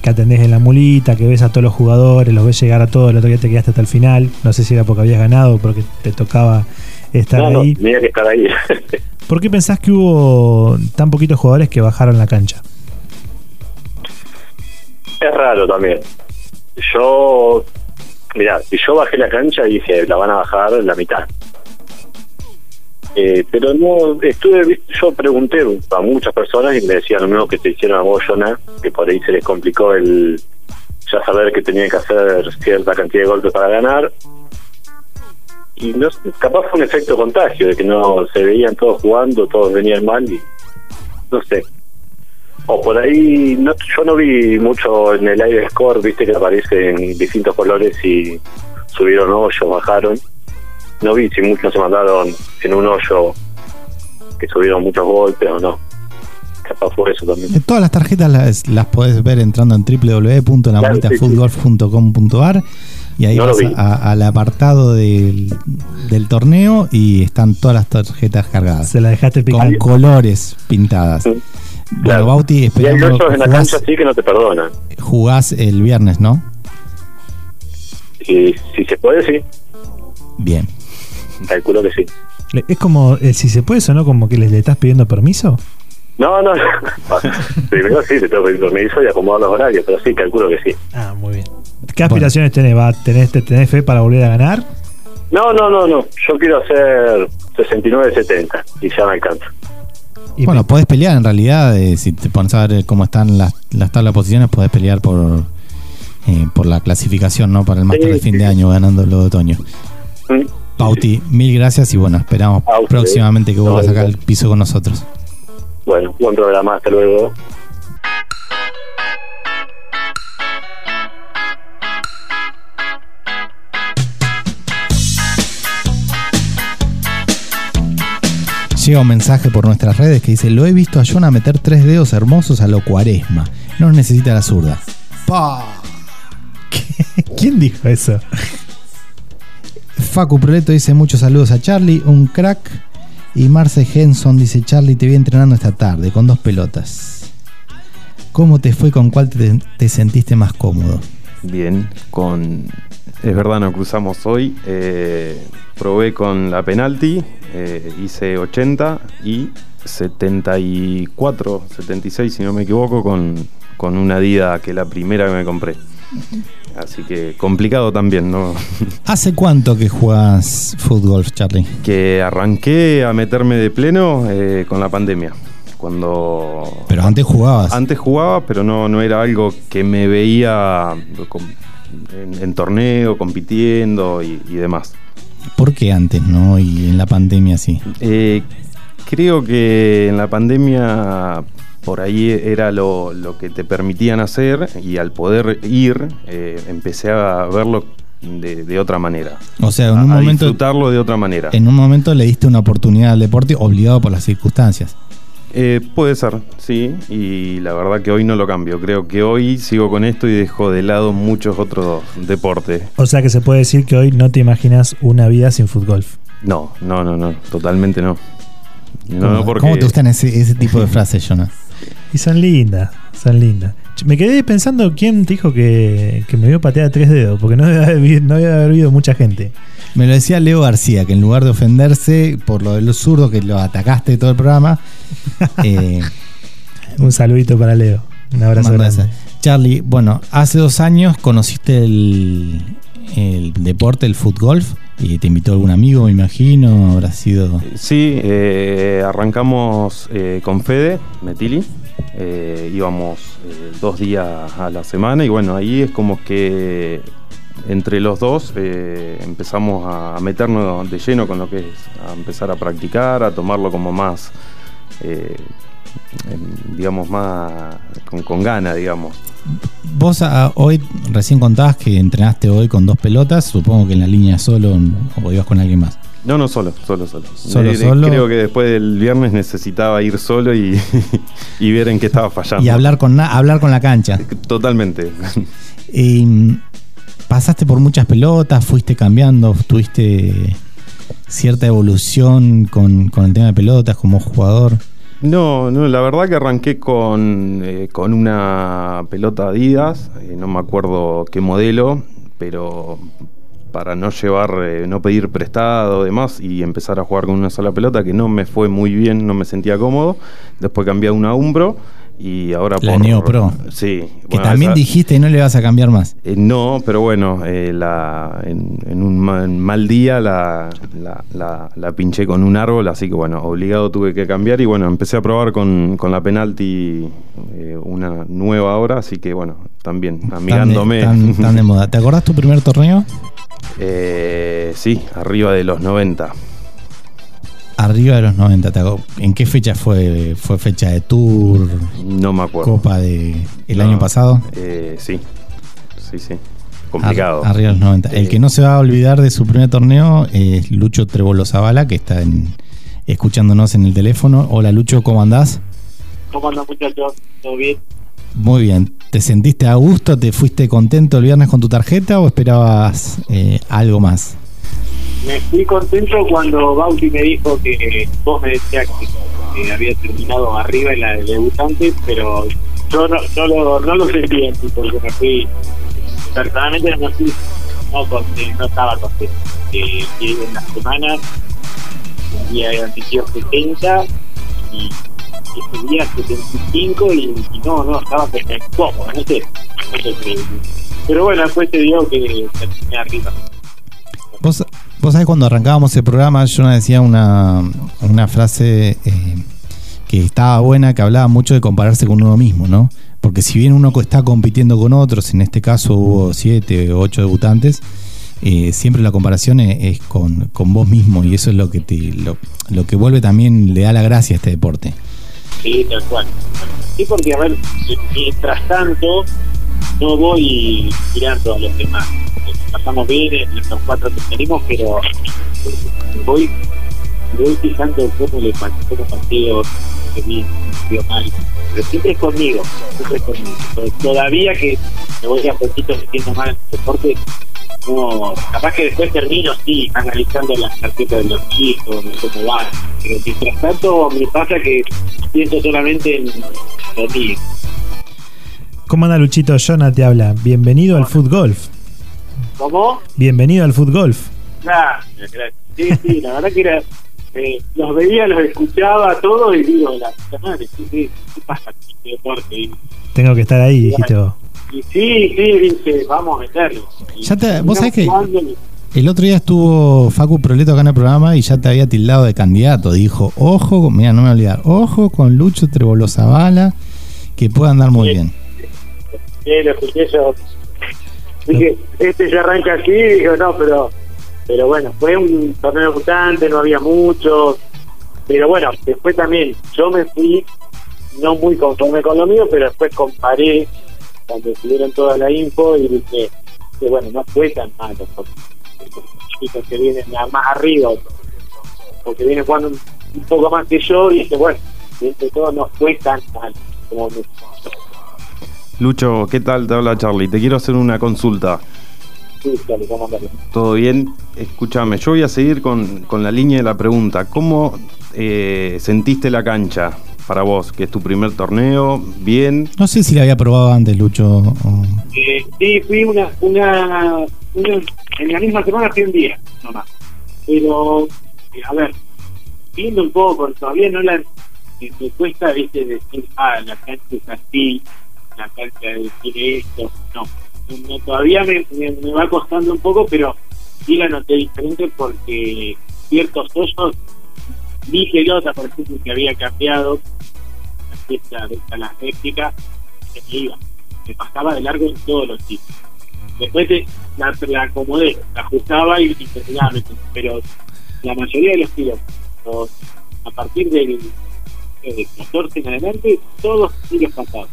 Speaker 1: que atendés en la mulita, que ves a todos los jugadores, los ves llegar a todos, el otro día te quedaste hasta el final? No sé si era porque habías ganado o porque te tocaba estar
Speaker 6: No, no,
Speaker 1: ahí.
Speaker 6: tenía que estar ahí. [laughs]
Speaker 1: ¿Por qué pensás que hubo tan poquitos jugadores que bajaron la cancha?
Speaker 6: Es raro también. Yo, mira, si yo bajé la cancha y dije, la van a bajar la mitad. Eh, pero no, estuve, yo pregunté a muchas personas y me decían lo mismo que te hicieron a vos, Jonah, que por ahí se les complicó el ya saber que tenían que hacer cierta cantidad de golpes para ganar. Y no capaz fue un efecto contagio, de que no se veían todos jugando, todos venían mal y no sé. O por ahí, no, yo no vi mucho en el aire score, viste que aparece en distintos colores y subieron hoyos, bajaron. No vi si muchos se mandaron en un hoyo que subieron muchos golpes o no. Capaz fue eso también.
Speaker 2: Eh, Todas las tarjetas las, las podés ver entrando en www.lamulitafutgolf.com.ar y ahí
Speaker 6: No
Speaker 2: vas a- al apartado del, del torneo y están todas las tarjetas cargadas.
Speaker 1: Se la dejaste
Speaker 2: Con colores pintadas.
Speaker 6: Mm,
Speaker 2: Bueno,
Speaker 6: claro.
Speaker 2: Bauti,
Speaker 6: Y hay
Speaker 2: esperando
Speaker 6: hoyos en la
Speaker 2: jugás,
Speaker 6: cancha sí que no te perdonan.
Speaker 2: jugás el viernes, ¿no?
Speaker 6: Y si se puede, sí.
Speaker 2: Bien.
Speaker 6: Calculo que sí.
Speaker 1: Le- Es como, eh, si se puede, ¿no? Como que le, le estás pidiendo permiso.
Speaker 6: No, no. [laughs] Primero sí, te tengo que pedir permiso y acomodar los horarios, pero sí, calculo que sí.
Speaker 1: Ah, muy bien. ¿Qué aspiraciones tenés? ¿Va, tenés, te- ¿Tenés fe para volver a ganar?
Speaker 6: No, no, no, no. Yo quiero hacer 69-70 y ya me alcanza.
Speaker 1: Y
Speaker 2: Bueno, podés pelear en realidad, eh, si te pones a ver cómo están las, las tablas de posiciones, podés pelear por, eh, por la clasificación, ¿no? Para el máster
Speaker 6: Sí,
Speaker 2: de fin
Speaker 6: sí,
Speaker 2: de año, ganando lo de otoño. Pauti, mil gracias y bueno, esperamos próximamente que vuelvas acá al piso con nosotros.
Speaker 6: Bueno, buen programa, hasta luego.
Speaker 2: Llega un mensaje por nuestras redes que dice, lo he visto a Jonah meter tres dedos hermosos a lo cuaresma. No necesita la zurda. [laughs]
Speaker 1: ¿Quién dijo eso?
Speaker 2: Facu Proleto dice muchos saludos a Charlie, un crack. Y Marce Henson dice, Charlie, te vi entrenando esta tarde con dos pelotas. ¿Cómo te fue? ¿Con cuál te, te sentiste más cómodo?
Speaker 3: Bien, con. Es verdad, nos cruzamos hoy. eh, probé con la penalti, eh, hice 80 y 74, 76, si no me equivoco, con, con una Dida que es la primera que me compré. Así que complicado también, ¿no? [laughs]
Speaker 2: ¿Hace cuánto que juegas fútbol, Charlie?
Speaker 3: que arranqué a meterme de pleno eh, con la pandemia. Cuando.
Speaker 2: Pero antes jugabas.
Speaker 3: Antes jugaba, pero no, no era algo que me veía en, en torneo, compitiendo y, y demás.
Speaker 2: ¿Por qué antes, no? Y en la pandemia sí.
Speaker 3: Eh, creo que en la pandemia por ahí era lo, lo que te permitían hacer y al poder ir eh, empecé a verlo de, de otra manera.
Speaker 2: O sea, en
Speaker 3: a,
Speaker 2: un
Speaker 3: a
Speaker 2: momento
Speaker 3: disfrutarlo de otra manera.
Speaker 2: en un momento le diste una oportunidad al deporte obligado por las circunstancias.
Speaker 3: Eh, puede ser, sí, y la verdad que hoy no lo cambio. Creo que hoy sigo con esto y dejo de lado muchos otros deportes.
Speaker 1: O sea que se puede decir que hoy no te imaginas una vida sin fútbol.
Speaker 3: No, no, no, no, totalmente no. No,
Speaker 2: ¿Cómo,
Speaker 3: no, porque
Speaker 2: cómo te gustan ese, ese tipo de frases, Jonah?
Speaker 1: Y son lindas, son lindas. Me quedé pensando quién te dijo que, que me vio patear a tres dedos, porque no debe haber, no debe haber habido mucha gente.
Speaker 2: Me lo decía Leo García, que en lugar de ofenderse por lo de los zurdos, que lo atacaste todo el programa, [laughs] eh,
Speaker 1: Un saludito para Leo. Un abrazo grande.
Speaker 2: Charlie, bueno, hace dos años conociste el, el deporte, el fútbol, y te invitó algún amigo, me imagino, habrá sido...
Speaker 3: Sí, eh, arrancamos eh, con Fede, Metili. Eh, íbamos eh, dos días a la semana y bueno, ahí es como que entre los dos eh, empezamos a meternos de lleno con lo que es, a empezar a practicar, a tomarlo como más, digamos, más con, con gana, digamos.
Speaker 2: Vos ah, hoy recién contabas que entrenaste hoy con dos pelotas, supongo que en la línea solo o ibas con alguien más.
Speaker 3: No, no, solo, solo, solo.
Speaker 2: Solo, solo.
Speaker 3: Creo que después del viernes necesitaba ir solo y, [laughs] y ver en qué estaba fallando.
Speaker 2: Y hablar con, hablar con la cancha.
Speaker 3: Totalmente.
Speaker 2: Mm, pasaste por muchas pelotas, fuiste cambiando, tuviste cierta evolución con, con el tema de pelotas como jugador.
Speaker 3: No, no, la verdad que arranqué con, eh, con una pelota Adidas, eh, no me acuerdo qué modelo, pero para no llevar, eh, no pedir prestado demás y empezar a jugar con una sola pelota que no me fue muy bien, no me sentía cómodo. Después cambié a una Umbro y ahora
Speaker 2: La Neo Pro.
Speaker 3: Sí.
Speaker 2: Que
Speaker 3: bueno,
Speaker 2: también
Speaker 3: esa-
Speaker 2: dijiste no le vas a cambiar más.
Speaker 3: eh, no, pero bueno, eh, la, en, en un mal día la, la, la- la pinché con un árbol, así que bueno, obligado tuve que cambiar y bueno, empecé a probar con, con la penalti eh, una nueva ahora, así que bueno, también amigándome.
Speaker 2: Tan de, tan- tan de moda. ¿Te acordás tu primer torneo?
Speaker 3: Eh, sí, arriba de los 90.
Speaker 2: Arriba de los 90. ¿te acuer- ¿En qué fecha fue? ¿Fue fecha de tour?
Speaker 3: No me acuerdo.
Speaker 2: ¿Copa de el
Speaker 3: No,
Speaker 2: año pasado?
Speaker 3: eh, sí, sí, sí. Complicado.
Speaker 2: Ar- arriba de los 90. El
Speaker 3: Eh,
Speaker 2: que no se va a olvidar de su primer torneo es Lucho Trebolo Zavala, que está en- escuchándonos en el teléfono. Hola Lucho, ¿cómo andás?
Speaker 4: ¿Cómo andan muchachos? ¿Todo bien?
Speaker 2: Muy bien. ¿Te sentiste a gusto? ¿Te fuiste contento el viernes con tu tarjeta o esperabas eh, algo más?
Speaker 4: Me fui contento cuando Bauti me dijo que vos me decías que, había terminado arriba en la de debutantes, pero yo no, lo, no lo sentí así porque me fui, personalmente no fui, no, contento, no estaba contento. Eh, y en la semana, metido 70 y ese día 75 y, y no, no, estaba cómodo, no sé, no sé qué. Pero bueno, después se dio que terminé arriba.
Speaker 2: Vos, vos sabés cuando arrancábamos el programa, yo decía una, una frase eh, que estaba buena, que hablaba mucho de compararse con uno mismo, ¿no? Porque si bien uno está compitiendo con otros, en este caso hubo siete ocho debutantes, eh, siempre la comparación es, es con, con vos mismo y eso es lo que te lo, lo que vuelve también le da la gracia a este deporte.
Speaker 7: Sí, tal cual. Sí, porque, a ver, mientras tanto, no voy tirando a los demás. Pasamos bien en los cuatro que tenemos, pero eh, voy, voy fijando cómo le cómo paseo, que bien, vio mal. Pero siempre es conmigo, siempre es conmigo. To- Todavía que me voy a poquito metiendo mal en el deporte, no, capaz que después termino, sí, analizando las tarjetas de los chicos, de cómo van. Pero mientras tanto, me pasa que pienso solamente en conmigo.
Speaker 1: ¿Cómo anda Luchito? Jonah te habla. Bienvenido al Foot Golf.
Speaker 7: ¿Cómo?
Speaker 1: Bienvenido al Foot Golf.
Speaker 7: Gracias, gracias. Sí, sí, la verdad que era. eh, los veía, los escuchaba todo y digo, la puta madre, ¿qué pasa con este deporte?
Speaker 1: Tengo que estar ahí, dijiste vos.
Speaker 7: Y sí, sí, dije, vamos a meterlo. Y
Speaker 2: Ya te- vos sabés que- El otro día estuvo Facu Proleto acá en el programa y ya te había tildado de candidato. Dijo, ojo, mira, no me voy a olvidar, ojo con Lucho Trebolo Zavala, que puede andar muy
Speaker 7: Sí.
Speaker 2: bien.
Speaker 7: Sí, lo escuché yo. Dije, este ya arranca así, digo, no, pero pero bueno, fue un torneo debutante, no había muchos, pero bueno, después también yo me fui no muy conforme con lo mío, pero después comparé cuando tuvieron toda la info y dije que bueno, no fue tan malo, porque los chicos que vienen más arriba, porque vienen jugando un, un poco más que yo, y dije, bueno, entre todo no fue tan mal como me
Speaker 3: Lucho, ¿qué tal? Te habla Charlie. Te quiero hacer una consulta.
Speaker 7: gusta, le vamos a darle.
Speaker 3: ¿Todo bien? Escúchame, yo voy a seguir con, con la línea de la pregunta. ¿Cómo eh, sentiste la cancha para vos? Que es tu primer torneo, bien.
Speaker 2: No sé si la había probado antes, Lucho. o-
Speaker 7: Eh, sí, fui una, una, una- en la misma semana fui un día, nomás. Pero, eh, a ver, viendo un poco, todavía no la, eh, me cuesta, viste, decir, ah, la cancha es así, la cancha tiene esto, no. No, todavía me, me, me va costando un poco, pero sí la noté diferente porque ciertos hoyos, mi pelota, por ejemplo, que había cambiado, la fiesta de esta, la réplica, se iba me pasaba de largo en todos los sitios. Después de- la, la acomodé, la ajustaba y, y terminaba. Pero la mayoría de los tiros, los- a partir del, eh, del 14 en adelante, todos tiros pasados.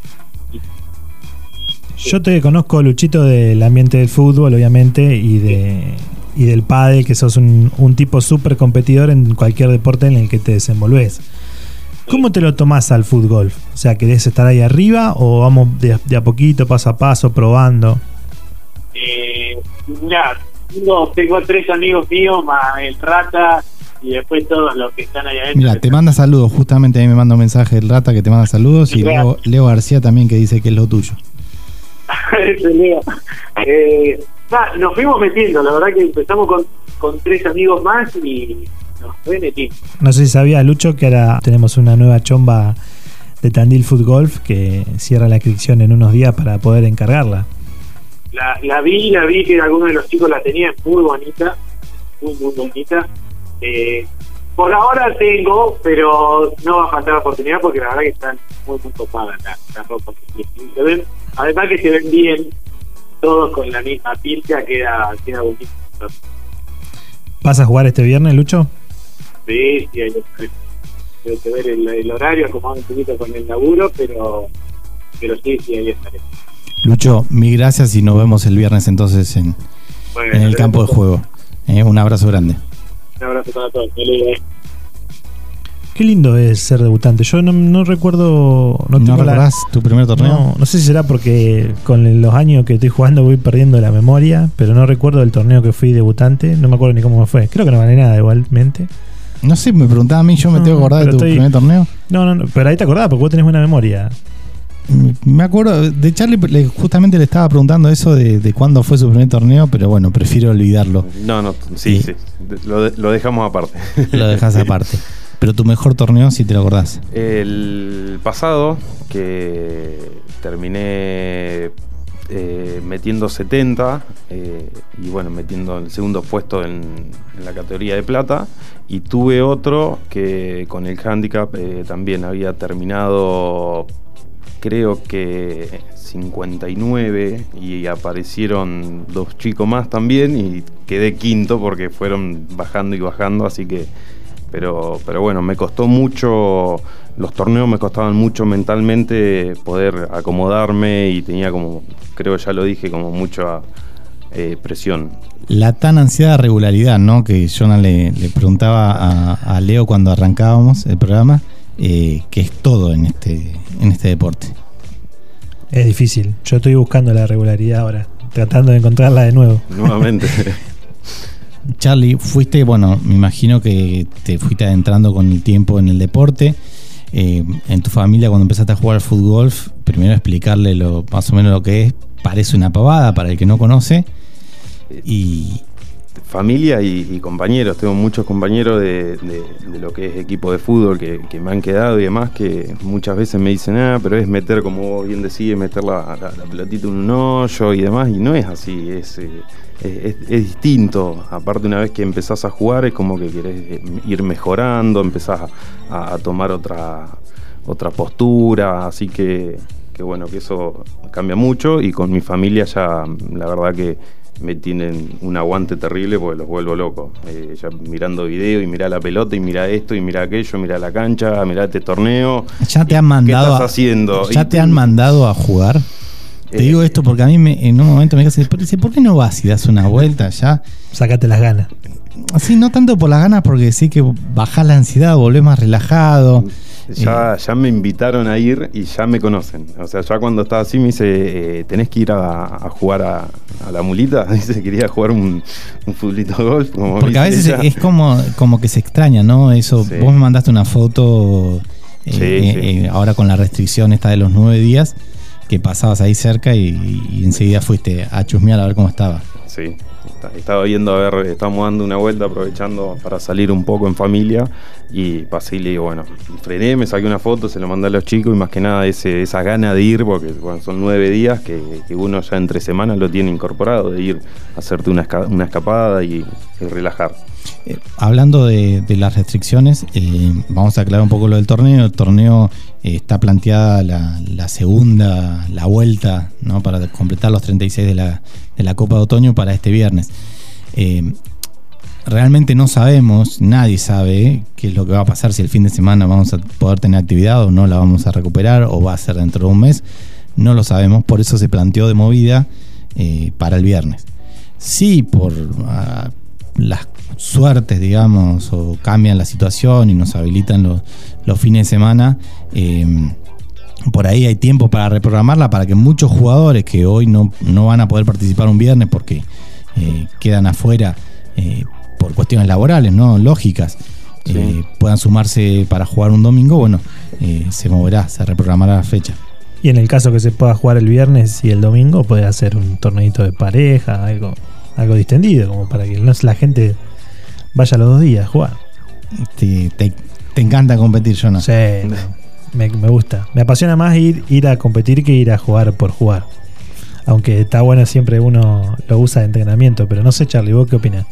Speaker 1: Yo te conozco, Luchito, del ambiente del fútbol, obviamente, y de y del pádel, que sos un, un tipo súper competidor en cualquier deporte en el que te desenvolves. ¿Cómo te lo tomás al fútbol? O sea, ¿querés estar ahí arriba o vamos de, de a poquito, paso a paso, probando?
Speaker 7: Eh, mirá, tengo, tengo tres amigos míos, más el Rata y después todos los que están ahí adentro.
Speaker 2: Mira, te manda saludos, justamente ahí me manda un mensaje el Rata que te manda saludos y. Leo, Leo García también que dice que es lo tuyo. [laughs]
Speaker 7: Leo. Eh, nah, nos fuimos metiendo, la verdad que empezamos con, con tres amigos más y nos fue metiendo.
Speaker 1: No sé si sabías, Lucho, que ahora tenemos una nueva chomba de Tandil Foot Golf que cierra la inscripción en unos días para poder encargarla.
Speaker 7: La, la vi, la vi que algunos de los chicos la tenían muy bonita, muy, muy bonita. Eh, por ahora tengo, pero no va a faltar oportunidad porque la verdad que están muy, muy copadas las las ropas. Además que se ven bien, todos con la misma pinta, queda, queda bonito.
Speaker 1: ¿Vas a jugar este viernes, Lucho?
Speaker 7: Sí, sí, hay que- hay que ver el, el horario, acomodar un poquito con el laburo, pero, pero sí, sí, ahí estaré.
Speaker 2: Lucho, mil gracias y nos vemos el viernes entonces en,
Speaker 7: Bueno,
Speaker 2: en el campo de juego. Eh, un abrazo grande.
Speaker 7: Un abrazo para todos. Eh.
Speaker 1: Qué lindo es ser debutante. Yo no, no recuerdo. No,
Speaker 2: ¿No,
Speaker 1: tengo la-
Speaker 2: recordás tu primer torneo?
Speaker 1: No, no sé si será porque con los años que estoy jugando voy perdiendo la memoria, pero no recuerdo el torneo que fui debutante. No me acuerdo ni cómo me fue. Creo que no gané nada igualmente.
Speaker 2: No sé, me preguntaba a mí, yo me tengo que acordar de tu
Speaker 1: estoy-
Speaker 2: primer torneo.
Speaker 1: No, no, no, pero ahí te acordás porque vos tenés buena memoria.
Speaker 2: Me acuerdo, de Charlie justamente le estaba preguntando eso de, de cuándo fue su primer torneo, pero bueno, prefiero olvidarlo.
Speaker 3: No, no, sí,
Speaker 2: Sí.
Speaker 3: sí. Lo, de- lo dejamos aparte.
Speaker 2: Lo dejas [laughs] aparte. Pero tu mejor torneo, si te lo acordás.
Speaker 3: El pasado, que terminé eh, metiendo 70 eh, y bueno, metiendo el segundo puesto en, la categoría de plata. Y tuve otro que con el handicap eh, también había terminado, creo que 59 y aparecieron dos chicos más también y quedé quinto porque fueron bajando y bajando, así que pero, pero bueno, me costó mucho, los torneos me costaban mucho mentalmente poder acomodarme y tenía como, creo ya lo dije, como mucha eh, presión.
Speaker 2: La tan ansiada regularidad, ¿no? Que yo le, le preguntaba a, a Leo cuando arrancábamos el programa, eh, que es todo en este, en este deporte.
Speaker 1: Es difícil. Yo estoy buscando la regularidad ahora, tratando de encontrarla de nuevo.
Speaker 3: Nuevamente. [laughs]
Speaker 2: Charlie, fuiste, bueno, me imagino que te fuiste adentrando con el tiempo en el deporte. Eh, en tu familia, cuando empezaste a jugar al fútbol, primero explicarle lo, más o menos lo que es. Parece una pavada para el que no conoce. Y
Speaker 3: familia y, y compañeros. Tengo muchos compañeros de, lo que es equipo de fútbol que, me han quedado y demás que muchas veces me dicen, ah, pero es meter, como bien decís, meter la, la- la pelotita en un hoyo y demás. Y no es así, es, eh, es, distinto. Aparte, una vez que empezás a jugar, es como que querés eh, ir mejorando, empezás a, tomar otra, otra postura. Así que bueno, que eso cambia mucho. Y con mi familia ya, la verdad que me tienen un aguante terrible porque los vuelvo loco. Eh, ya mirando video y mirá la pelota y mirá esto y mirá aquello, mirá la cancha, mirá este torneo.
Speaker 2: ya te
Speaker 3: ¿Y
Speaker 2: han mandado.
Speaker 3: ¿Qué estás
Speaker 2: a-
Speaker 3: haciendo?
Speaker 2: Ya
Speaker 3: Y-
Speaker 2: te han mandado a jugar. Te
Speaker 3: Eh,
Speaker 2: digo esto porque a mí me- en un momento me dice, ¿por qué no vas y das una vuelta ya?
Speaker 1: Sácate las ganas.
Speaker 2: Así, no tanto por las ganas, porque sí que bajás la ansiedad, volvés más relajado.
Speaker 3: Ya, ya me invitaron a ir y ya me conocen. O sea, ya cuando estaba así me dice, eh, tenés que ir a, a jugar a, a la mulita. [laughs] Dice, quería jugar un, un futbolito de golf. Como
Speaker 2: Porque a veces
Speaker 3: ella.
Speaker 2: es como, como que se extraña, ¿no? Eso,
Speaker 3: Sí.
Speaker 2: vos me mandaste una foto eh,
Speaker 3: Sí,
Speaker 2: eh,
Speaker 3: sí.
Speaker 2: eh, ahora con la restricción esta de los nueve días, que pasabas ahí cerca y, y enseguida fuiste a chusmear a ver cómo estaba.
Speaker 3: Sí, estaba yendo a ver, estamos dando una vuelta aprovechando para salir un poco en familia y pasé y le digo, bueno, frené, me saqué una foto, se lo mandé a los chicos y más que nada ese, esa gana de ir, porque son nueve días que, uno ya entre semanas lo tiene incorporado, de ir a hacerte una, una escapada y relajar.
Speaker 2: Eh, hablando de, las restricciones, eh, vamos a aclarar un poco lo del torneo. El torneo eh, está planteada la, segunda, la vuelta, ¿no? para completar los 36 de la, de la Copa de Otoño para este viernes. Realmente no sabemos, nadie sabe qué es lo que va a pasar, si el fin de semana vamos a poder tener actividad o no la vamos a recuperar o va a ser dentro de un mes. No lo sabemos, por eso se planteó de movida para el viernes. Sí, por ah, las suertes, digamos, o cambian la situación y nos habilitan los, los fines de semana, eh, por ahí hay tiempo para reprogramarla para que muchos jugadores que hoy no, no van a poder participar un viernes porque eh, quedan afuera eh, por cuestiones laborales, ¿no? Lógicas.
Speaker 3: Sí.
Speaker 2: eh, puedan sumarse para jugar un domingo, bueno, se moverá, se reprogramará la fecha.
Speaker 1: Y en el caso que se pueda jugar el viernes y el domingo, puede hacer un torneito de pareja, algo, algo distendido, como para que la gente vaya los dos días a jugar.
Speaker 2: Te, te- te encanta competir, Jonas.
Speaker 1: Sí, no, me, me gusta. Me apasiona más ir, ir a competir que ir a jugar por jugar. Aunque está bueno siempre uno lo usa de entrenamiento, pero no sé, Charlie, ¿vos qué opinas?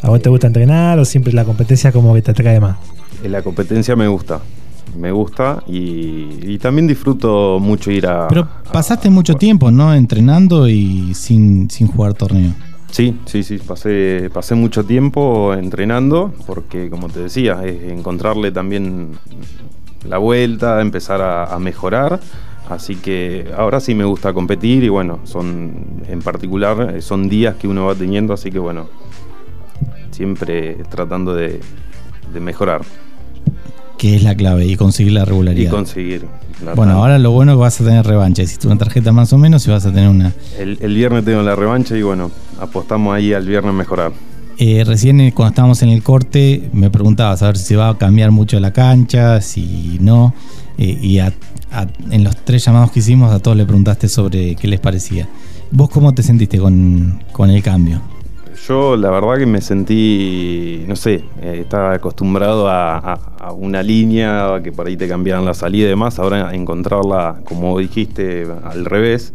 Speaker 1: ¿A vos te gusta entrenar o siempre la competencia como que te atrae más?
Speaker 3: Eh, La competencia me gusta, me gusta y, y también disfruto mucho ir a...
Speaker 2: Pero pasaste
Speaker 3: a
Speaker 2: mucho tiempo, ¿no? Entrenando y sin, sin jugar torneo.
Speaker 3: Sí, sí, sí, pasé, pasé mucho tiempo entrenando porque, como te decía, es encontrarle también la vuelta, empezar a, mejorar. Así que ahora sí me gusta competir y bueno, son en particular eh, son días que uno va teniendo, así que bueno, siempre tratando de mejorar
Speaker 2: Que es la clave y conseguir la
Speaker 3: y
Speaker 2: regularidad.
Speaker 3: conseguir. la
Speaker 2: bueno, ahora lo bueno es que vas a tener revancha. Hiciste una tarjeta más o menos y vas a tener una.
Speaker 3: el, el viernes tengo la revancha y bueno, apostamos ahí al viernes mejorar.
Speaker 2: Eh, recién eh, cuando estábamos en el corte me preguntabas a ver si se va a cambiar mucho la cancha, si no. Eh, y a- a- en los tres llamados que hicimos a todos le preguntaste sobre qué les parecía. ¿Vos cómo te sentiste con, con el cambio?
Speaker 3: Yo la verdad que me sentí, no sé, eh, estaba acostumbrado a, a- a una línea que por ahí te cambiaban la salida y demás, ahora encontrarla, como dijiste, al revés,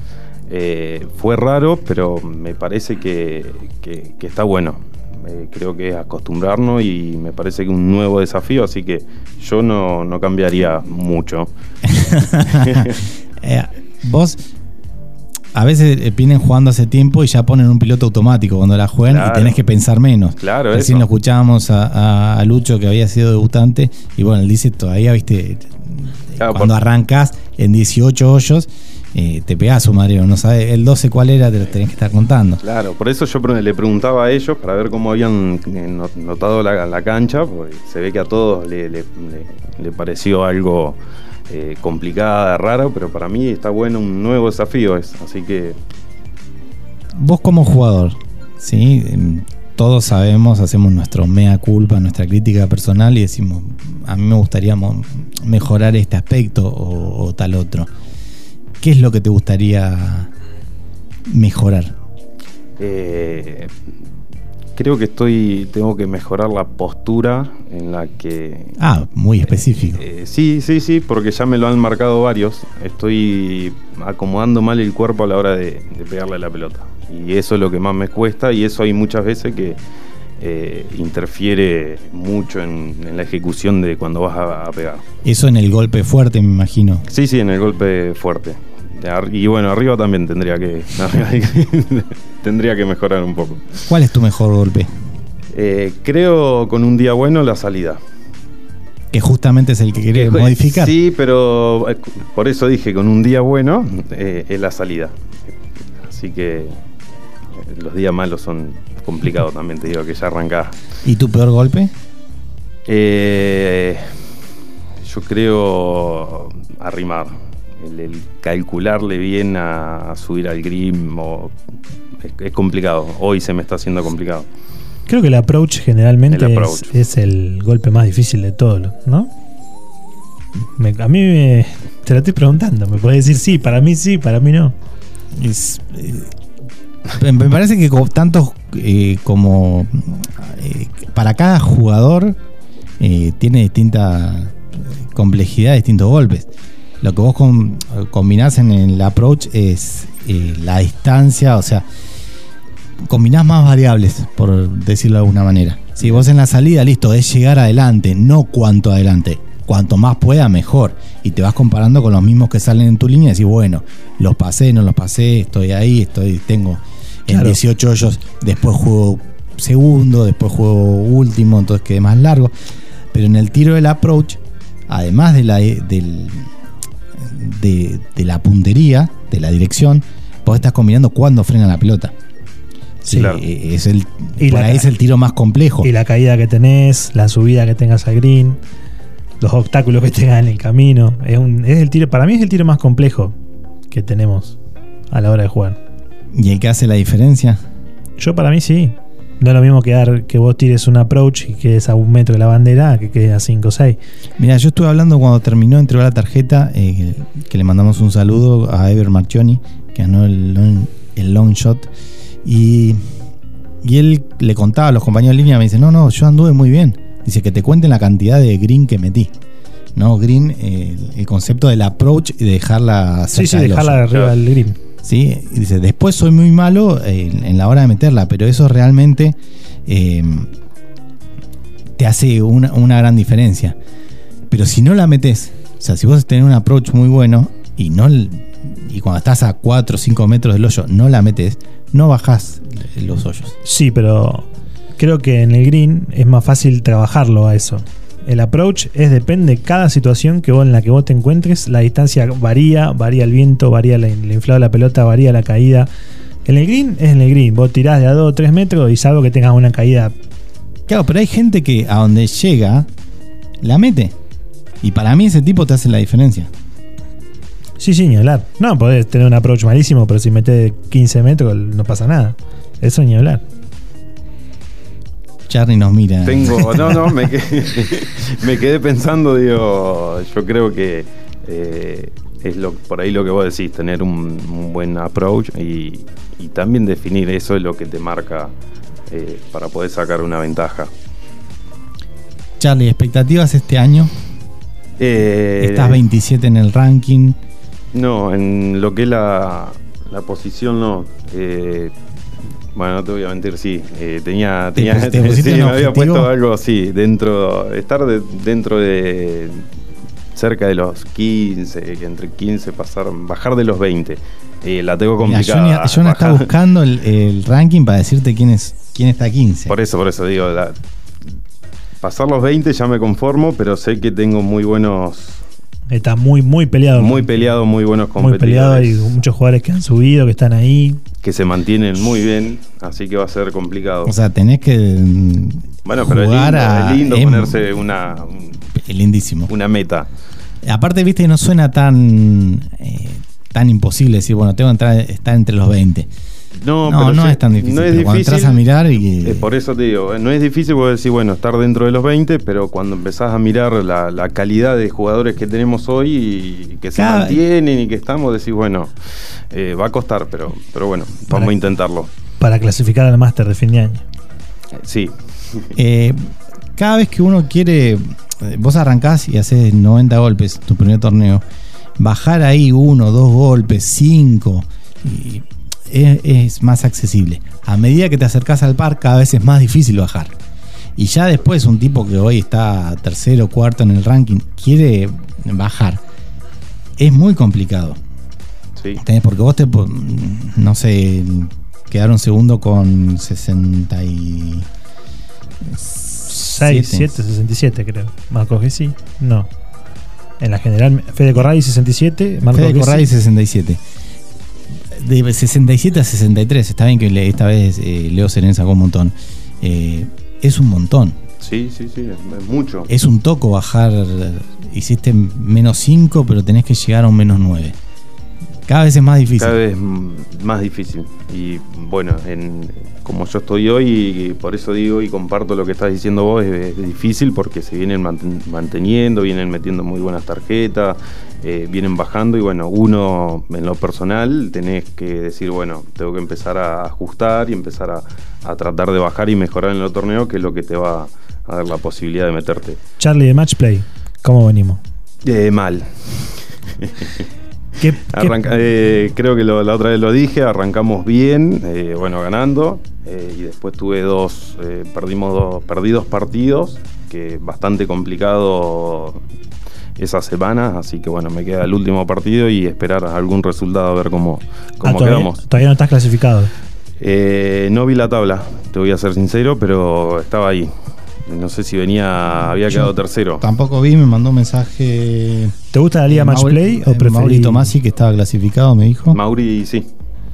Speaker 3: Eh, fue raro, pero me parece que, que- que está bueno. Eh, creo que es acostumbrarnos y me parece que un nuevo desafío, así que yo no, no cambiaría mucho. [laughs] [laughs]
Speaker 2: Vos a veces eh, vienen jugando hace tiempo y ya ponen un piloto automático cuando la juegan
Speaker 3: Claro.
Speaker 2: y tenés que pensar menos.
Speaker 3: Claro,
Speaker 2: Recién
Speaker 3: eso.
Speaker 2: lo escuchábamos a, a- a Lucho que había sido debutante y bueno, él dice todavía, viste,
Speaker 3: Claro,
Speaker 2: cuando
Speaker 3: por-
Speaker 2: arrancas en 18 hoyos, eh, te pegás un mareo, no sabes, el 12 cuál era, te lo tenés que estar contando.
Speaker 3: Claro, por eso yo le preguntaba a ellos para ver cómo habían eh, no- notado la, la cancha, porque se ve que a todos le, le- le- le pareció algo eh, complicada, raro, pero para mí está bueno, un nuevo desafío es, así que
Speaker 2: Vos como jugador, ¿sí? Todos sabemos, hacemos nuestro mea culpa, nuestra crítica personal y decimos, a mí me gustaría mejorar este aspecto o, o tal otro. ¿Qué es lo que te gustaría mejorar?
Speaker 3: eh, creo que estoy, tengo que mejorar la postura en la que
Speaker 2: Ah, muy específico.
Speaker 3: Eh, sí, sí, sí, porque ya me lo han marcado varios. Estoy acomodando mal el cuerpo a la hora de, de pegarle a la pelota. Y eso es lo que más me cuesta y eso hay muchas veces que eh, interfiere mucho en, en la ejecución de cuando vas a, a pegar.
Speaker 2: Eso en el golpe fuerte, me imagino.
Speaker 3: Sí, sí, en el golpe fuerte. Y bueno, arriba también tendría [laughs] que, tendría que mejorar un poco.
Speaker 2: ¿Cuál es tu mejor golpe?
Speaker 3: Eh, creo con un día bueno la salida.
Speaker 2: Que justamente es el que querés
Speaker 3: Que-
Speaker 2: modificar.
Speaker 3: Sí, pero eh, por eso dije con un día bueno eh, es la salida. Así que los días malos son complicados también, te digo que ya arrancás.
Speaker 2: ¿Y tu peor golpe?
Speaker 3: Eh, yo creo arrimar. El, el calcularle bien a, a subir al o- es, es complicado. Hoy se me está haciendo complicado.
Speaker 1: Creo que el approach generalmente
Speaker 3: El
Speaker 1: es-
Speaker 3: approach.
Speaker 1: Es, el golpe más difícil de todos, ¿no? Me- a mí me, te lo estoy preguntando, me puedes decir sí, para mí sí, para mí no.
Speaker 2: Es, eh, me- parece que tantos eh, como eh, para cada jugador eh, tiene distinta complejidad, distintos golpes. Lo que vos com- combinás en el approach es eh, la distancia, o sea, combinás más variables, por decirlo de alguna manera. Si vos en la salida, listo, es llegar adelante, no cuánto adelante. Cuanto más pueda, mejor. Y te vas comparando con los mismos que salen en tu línea y decís, bueno, los pasé, no los pasé, estoy ahí, estoy, tengo en
Speaker 1: Claro.
Speaker 2: 18 hoyos, después juego segundo, después juego último, entonces quedé más largo. Pero en el tiro del approach, además de la, del, de, de la puntería, de la dirección, vos estás combinando cuándo frena la pelota.
Speaker 1: Sí.
Speaker 3: Claro.
Speaker 2: Eh, Es el,
Speaker 1: Y
Speaker 2: por
Speaker 1: la-
Speaker 2: ahí es el tiro más complejo.
Speaker 1: Y la caída que tenés, la subida que tengas al green, los obstáculos que [laughs] tengas en el camino. Es, un, es el tiro, para mí es el tiro más complejo que tenemos a la hora de jugar.
Speaker 2: ¿Y el que hace la diferencia?
Speaker 1: Yo para mí sí. No es lo mismo quedar que vos tires un approach y quedes a un metro de la bandera que quedes a 5 o 6.
Speaker 2: Mira, yo estuve hablando cuando terminó, entregó la tarjeta, eh, que le mandamos un saludo a Ever Marchioni, que ganó el long, el long shot. Y, y él le contaba a los compañeros de línea, me dice, no, no, yo anduve muy bien. Dice que te cuenten la cantidad de green que metí. No, green, eh, el, concepto del approach y de dejarla
Speaker 1: Sí,
Speaker 2: cerca
Speaker 1: sí,
Speaker 2: del
Speaker 1: dejarla arriba del green.
Speaker 2: ¿Sí? Y dice, después soy muy malo eh, en, la hora de meterla, pero eso realmente eh, te hace una, gran diferencia. Pero si no la metes, o sea, si vos tenés un approach muy bueno y no y cuando estás a 4 o 5 metros del hoyo no la metes, no bajás los hoyos.
Speaker 1: Sí, pero creo que en el green es más fácil trabajarlo a eso. El approach es depende de cada situación que vos en la que vos te encuentres, la distancia varía, varía el viento, varía la, el inflado de la pelota, varía la caída. En el green es en el green, vos tirás de a 2 o 3 metros y salvo que tengas una caída.
Speaker 2: Claro, pero hay gente que a donde llega la mete. Y para mí ese tipo te hace la diferencia.
Speaker 1: Sí, sí, ni hablar. No, podés tener un approach malísimo, pero si metés 15 metros no pasa nada. Eso ni hablar.
Speaker 2: Charlie nos mira.
Speaker 3: Tengo, [laughs] no, no, me quedé, [laughs] me quedé pensando, digo, yo creo que eh, es lo, por ahí lo que vos decís, tener un, un buen approach y, y también definir eso es lo que te marca eh, para poder sacar una ventaja.
Speaker 2: Charlie, expectativas este año.
Speaker 3: Eh,
Speaker 2: Estás 27 en el ranking.
Speaker 3: No, en lo que es la, posición no. eh, bueno, no te voy a mentir, sí. eh, tenía,
Speaker 2: ¿Te
Speaker 3: tenía
Speaker 2: te [laughs]
Speaker 3: sí, me había puesto algo así, dentro, estar de- dentro de cerca de los 15, que entre 15 pasar, bajar de los 20. Eh, la tengo
Speaker 2: Mira,
Speaker 3: complicada.
Speaker 2: Johnny, Johnny está buscando el, el ranking para decirte quién es quién está 15.
Speaker 3: Por eso, por eso digo, la- pasar los 20 ya me conformo, pero sé que tengo muy buenos,
Speaker 1: Está muy, muy peleado.
Speaker 3: muy peleado, muy buenos
Speaker 1: Muy peleado. Hay
Speaker 3: competidores
Speaker 1: muchos jugadores que han subido, que están ahí.
Speaker 3: que se mantienen muy bien, así que va a ser complicado.
Speaker 2: O sea, tenés que mm,
Speaker 3: bueno, pero es
Speaker 2: jugar
Speaker 3: lindo,
Speaker 2: a-
Speaker 3: es lindo ponerse una, un-
Speaker 2: es lindísimo.
Speaker 3: una meta.
Speaker 2: Aparte, viste, no suena tan eh, tan imposible decir, bueno, tengo que entrar, estar entre los 20.
Speaker 3: No,
Speaker 2: No,
Speaker 3: pero
Speaker 2: no
Speaker 3: sí,
Speaker 2: es tan difícil,
Speaker 3: No es
Speaker 2: pero cuando
Speaker 3: difícil.
Speaker 2: entras a mirar y-
Speaker 3: Eh, por eso te digo, eh, no es difícil porque decir, bueno, estar dentro de los 20, pero cuando empezás a mirar la, la calidad de jugadores que tenemos hoy y que se mantienen y que estamos, decís, bueno, eh, va a costar, pero, pero bueno, vamos
Speaker 1: Para-
Speaker 3: a intentarlo.
Speaker 1: Para clasificar al máster de fin de año.
Speaker 3: Sí,
Speaker 2: Eh, cada vez que uno quiere, vos arrancás y haces 90 golpes tu primer torneo, bajar ahí uno, dos golpes, cinco, y es, es más accesible. A medida que te acercás al par, cada vez es más difícil bajar. Y ya después un tipo que hoy está tercero, cuarto en el ranking, quiere bajar. Es muy complicado. Porque vos te, no sé, quedaron segundo con 60 y...
Speaker 1: 6,
Speaker 2: Siete.
Speaker 1: 7, 67 creo. Marcos que sí. No. En la general, Fede Corray 67, Marcos
Speaker 2: Fede Corradi 67. De 67 a 63, está bien que esta vez eh, Leo Serén sacó un montón. Eh, es un montón.
Speaker 3: Sí, sí, sí, es, es mucho.
Speaker 2: Es un toco bajar. Hiciste menos 5, pero tenés que llegar a un menos 9. Cada vez es más difícil.
Speaker 3: Cada vez más difícil. Y bueno, en, como yo estoy hoy, y por eso digo y comparto lo que estás diciendo vos, es, es difícil porque se vienen manten- manteniendo, vienen metiendo muy buenas tarjetas, eh, vienen bajando y bueno, uno en lo personal tenés que decir, bueno, tengo que empezar a ajustar y empezar a, a tratar de bajar y mejorar en el torneo, que es lo que te va a dar la posibilidad de meterte.
Speaker 1: Charlie de Match Play. ¿Cómo venimos?
Speaker 3: Eh, mal. [laughs]
Speaker 1: ¿Qué, qué-
Speaker 3: Arranca- eh, creo que lo- la otra vez lo dije, arrancamos bien, eh, bueno, ganando, eh, y después tuve dos, eh, perdimos dos, perdí dos partidos, que bastante complicado esa semana, así que bueno, me queda el último partido y esperar algún resultado a ver cómo,
Speaker 1: Ah,
Speaker 3: cómo
Speaker 1: todavía,
Speaker 3: quedamos.
Speaker 1: todavía no estás clasificado.
Speaker 3: Eh, no vi la tabla, te voy a ser sincero, pero estaba ahí. No sé si venía, había
Speaker 2: Yo
Speaker 3: quedado tercero.
Speaker 2: Tampoco vi, me mandó un mensaje.
Speaker 1: ¿Te gusta la Liga
Speaker 2: eh,
Speaker 1: Match
Speaker 2: Mauri-
Speaker 1: Play o
Speaker 2: eh,
Speaker 1: preferís-
Speaker 2: Mauri Tomasi, que estaba clasificado, me dijo.
Speaker 3: Mauri sí,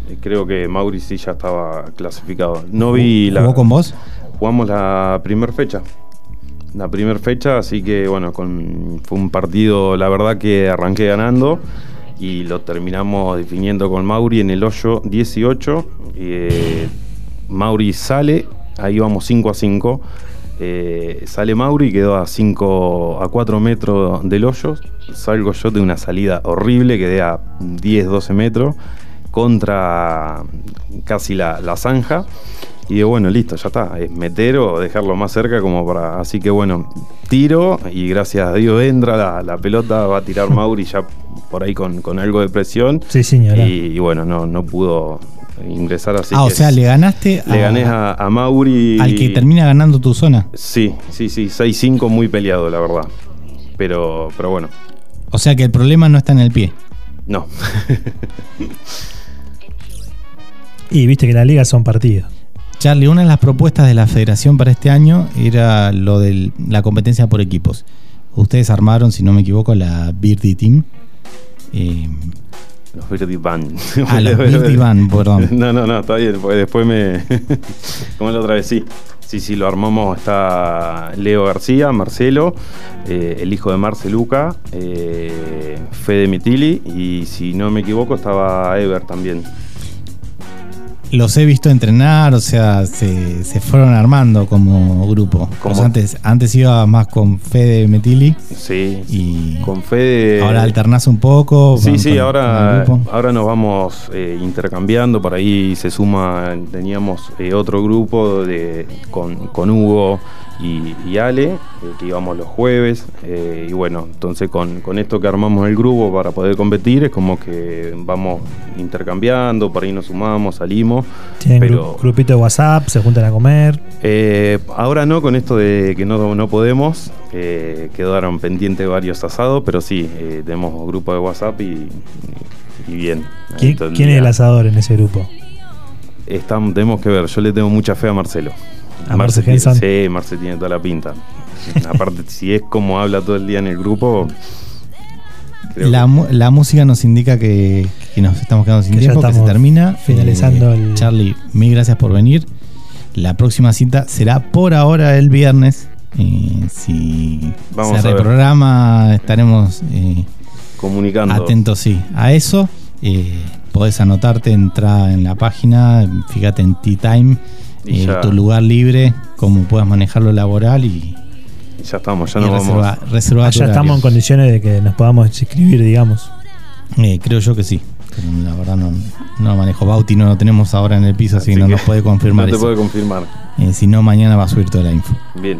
Speaker 3: Eh, creo que Mauri sí ya estaba clasificado. No vi la.
Speaker 2: ¿Jugó con vos?
Speaker 3: Jugamos la primera fecha. La primera fecha, así que bueno, con, fue un partido, la verdad que arranqué ganando y lo terminamos definiendo con Mauri en el hoyo 18. Eh, Mauri sale, ahí vamos 5 a 5. Eh, sale Mauri, quedó a 5 a 4 metros del hoyo. Salgo yo de una salida horrible, quedé a 10, 12 metros contra casi la, la zanja. Y digo, bueno, listo, ya está. Es meter o dejarlo más cerca como para. Así que bueno, tiro y gracias a Dios entra la, la pelota, va a tirar Mauri ya por ahí con, con algo de presión.
Speaker 1: Sí, señora.
Speaker 3: Y, y bueno, no, no pudo ingresar así.
Speaker 2: ah, o sea, le ganaste
Speaker 3: le gané a, a Mauri.
Speaker 2: al que termina ganando tu zona.
Speaker 3: Sí, sí, sí, 6-5 muy peleado, la verdad. Pero, pero bueno,
Speaker 2: O sea que el problema no está en el pie.
Speaker 3: no. [laughs]
Speaker 1: Y viste que la liga son partidos.
Speaker 2: Charlie, una de las propuestas de la federación para este año era lo de la competencia por equipos. Ustedes armaron, si no me equivoco, la Birdie Team. Eh,
Speaker 3: Los Birdie Band.
Speaker 2: Ah, [laughs] los Birdie Band, perdón. [laughs]
Speaker 3: No, no, no, está bien, porque después me. [laughs] Como la otra vez, sí. Sí, sí, lo armamos. Está Leo García, Marcelo, eh, el hijo de Marceluca, eh, Fede Mitili y si no me equivoco estaba Ever también.
Speaker 2: Los he visto entrenar, o sea, se, se fueron armando como grupo.
Speaker 3: Como-
Speaker 2: Vos antes, antes iba más con Fede Metili
Speaker 3: Sí.
Speaker 2: y
Speaker 3: Con Fede.
Speaker 2: ahora alternás un poco.
Speaker 3: Sí, sí,
Speaker 2: con-
Speaker 3: ahora,
Speaker 2: con
Speaker 3: ahora nos vamos eh, intercambiando, por ahí se suma, teníamos eh, otro grupo de, con, con Hugo, y, y Ale, eh, que íbamos los jueves. eh, y bueno, entonces con, con esto que armamos el grupo para poder competir, es como que vamos intercambiando, por ahí nos sumamos, salimos.
Speaker 1: Tienen
Speaker 3: pero
Speaker 1: grupito de WhatsApp, se juntan a comer.
Speaker 3: eh, ahora no, con esto de que no, no podemos, quedaron pendientes varios asados, pero sí, tenemos grupo de WhatsApp y, y bien.
Speaker 1: ¿Quién, quién es el asador en ese grupo?
Speaker 3: Estamos, tenemos que ver, yo le tengo mucha fe a Marcelo.
Speaker 1: ¿A Marce Henson?
Speaker 3: Sí, Marce tiene toda la pinta. [laughs] Aparte, si es como habla todo el día en el grupo. creo
Speaker 2: La,
Speaker 3: que-
Speaker 2: la música nos indica que, que nos estamos quedando sin
Speaker 1: Que ya
Speaker 2: tiempo, que se termina.
Speaker 1: finalizando
Speaker 2: Eh,
Speaker 1: el-
Speaker 2: Charlie, mil gracias por venir. La próxima cita será por ahora el viernes. Eh, si
Speaker 3: Vamos
Speaker 2: se reprograma, estaremos eh,
Speaker 3: comunicando.
Speaker 2: atentos sí, a eso. Eh, podés anotarte, entra en la página, fíjate en Tea Time,
Speaker 3: Y
Speaker 2: eh,
Speaker 3: ya.
Speaker 2: tu lugar libre, cómo puedas manejar lo laboral y,
Speaker 3: Ya estamos, ya nos vamos.
Speaker 2: reserva, horario.
Speaker 1: estamos en condiciones de que nos podamos inscribir, digamos.
Speaker 2: Eh, creo yo que sí. La verdad no, no manejo. Bauti no lo tenemos ahora en el piso, así,
Speaker 3: Así
Speaker 2: que no
Speaker 3: que
Speaker 2: nos puede [laughs] confirmar
Speaker 3: No te
Speaker 2: eso.
Speaker 3: puede confirmar.
Speaker 2: Eh, si no, mañana va a subir toda la info.
Speaker 3: Bien.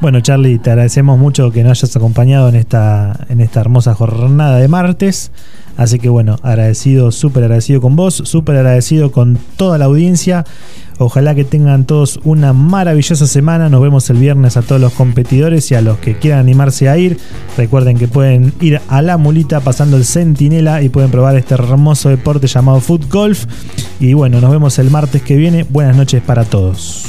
Speaker 1: Bueno, Charlie, te agradecemos mucho que nos hayas acompañado en esta, en esta hermosa jornada de martes. Así que bueno, agradecido, súper agradecido con vos, súper agradecido con toda la audiencia. Ojalá que tengan todos una maravillosa semana. Nos vemos el viernes a todos los competidores y a los que quieran animarse a ir. Recuerden que pueden ir a la mulita pasando el centinela y pueden probar este hermoso deporte llamado foot golf. Y bueno, nos vemos el martes que viene. Buenas noches para todos.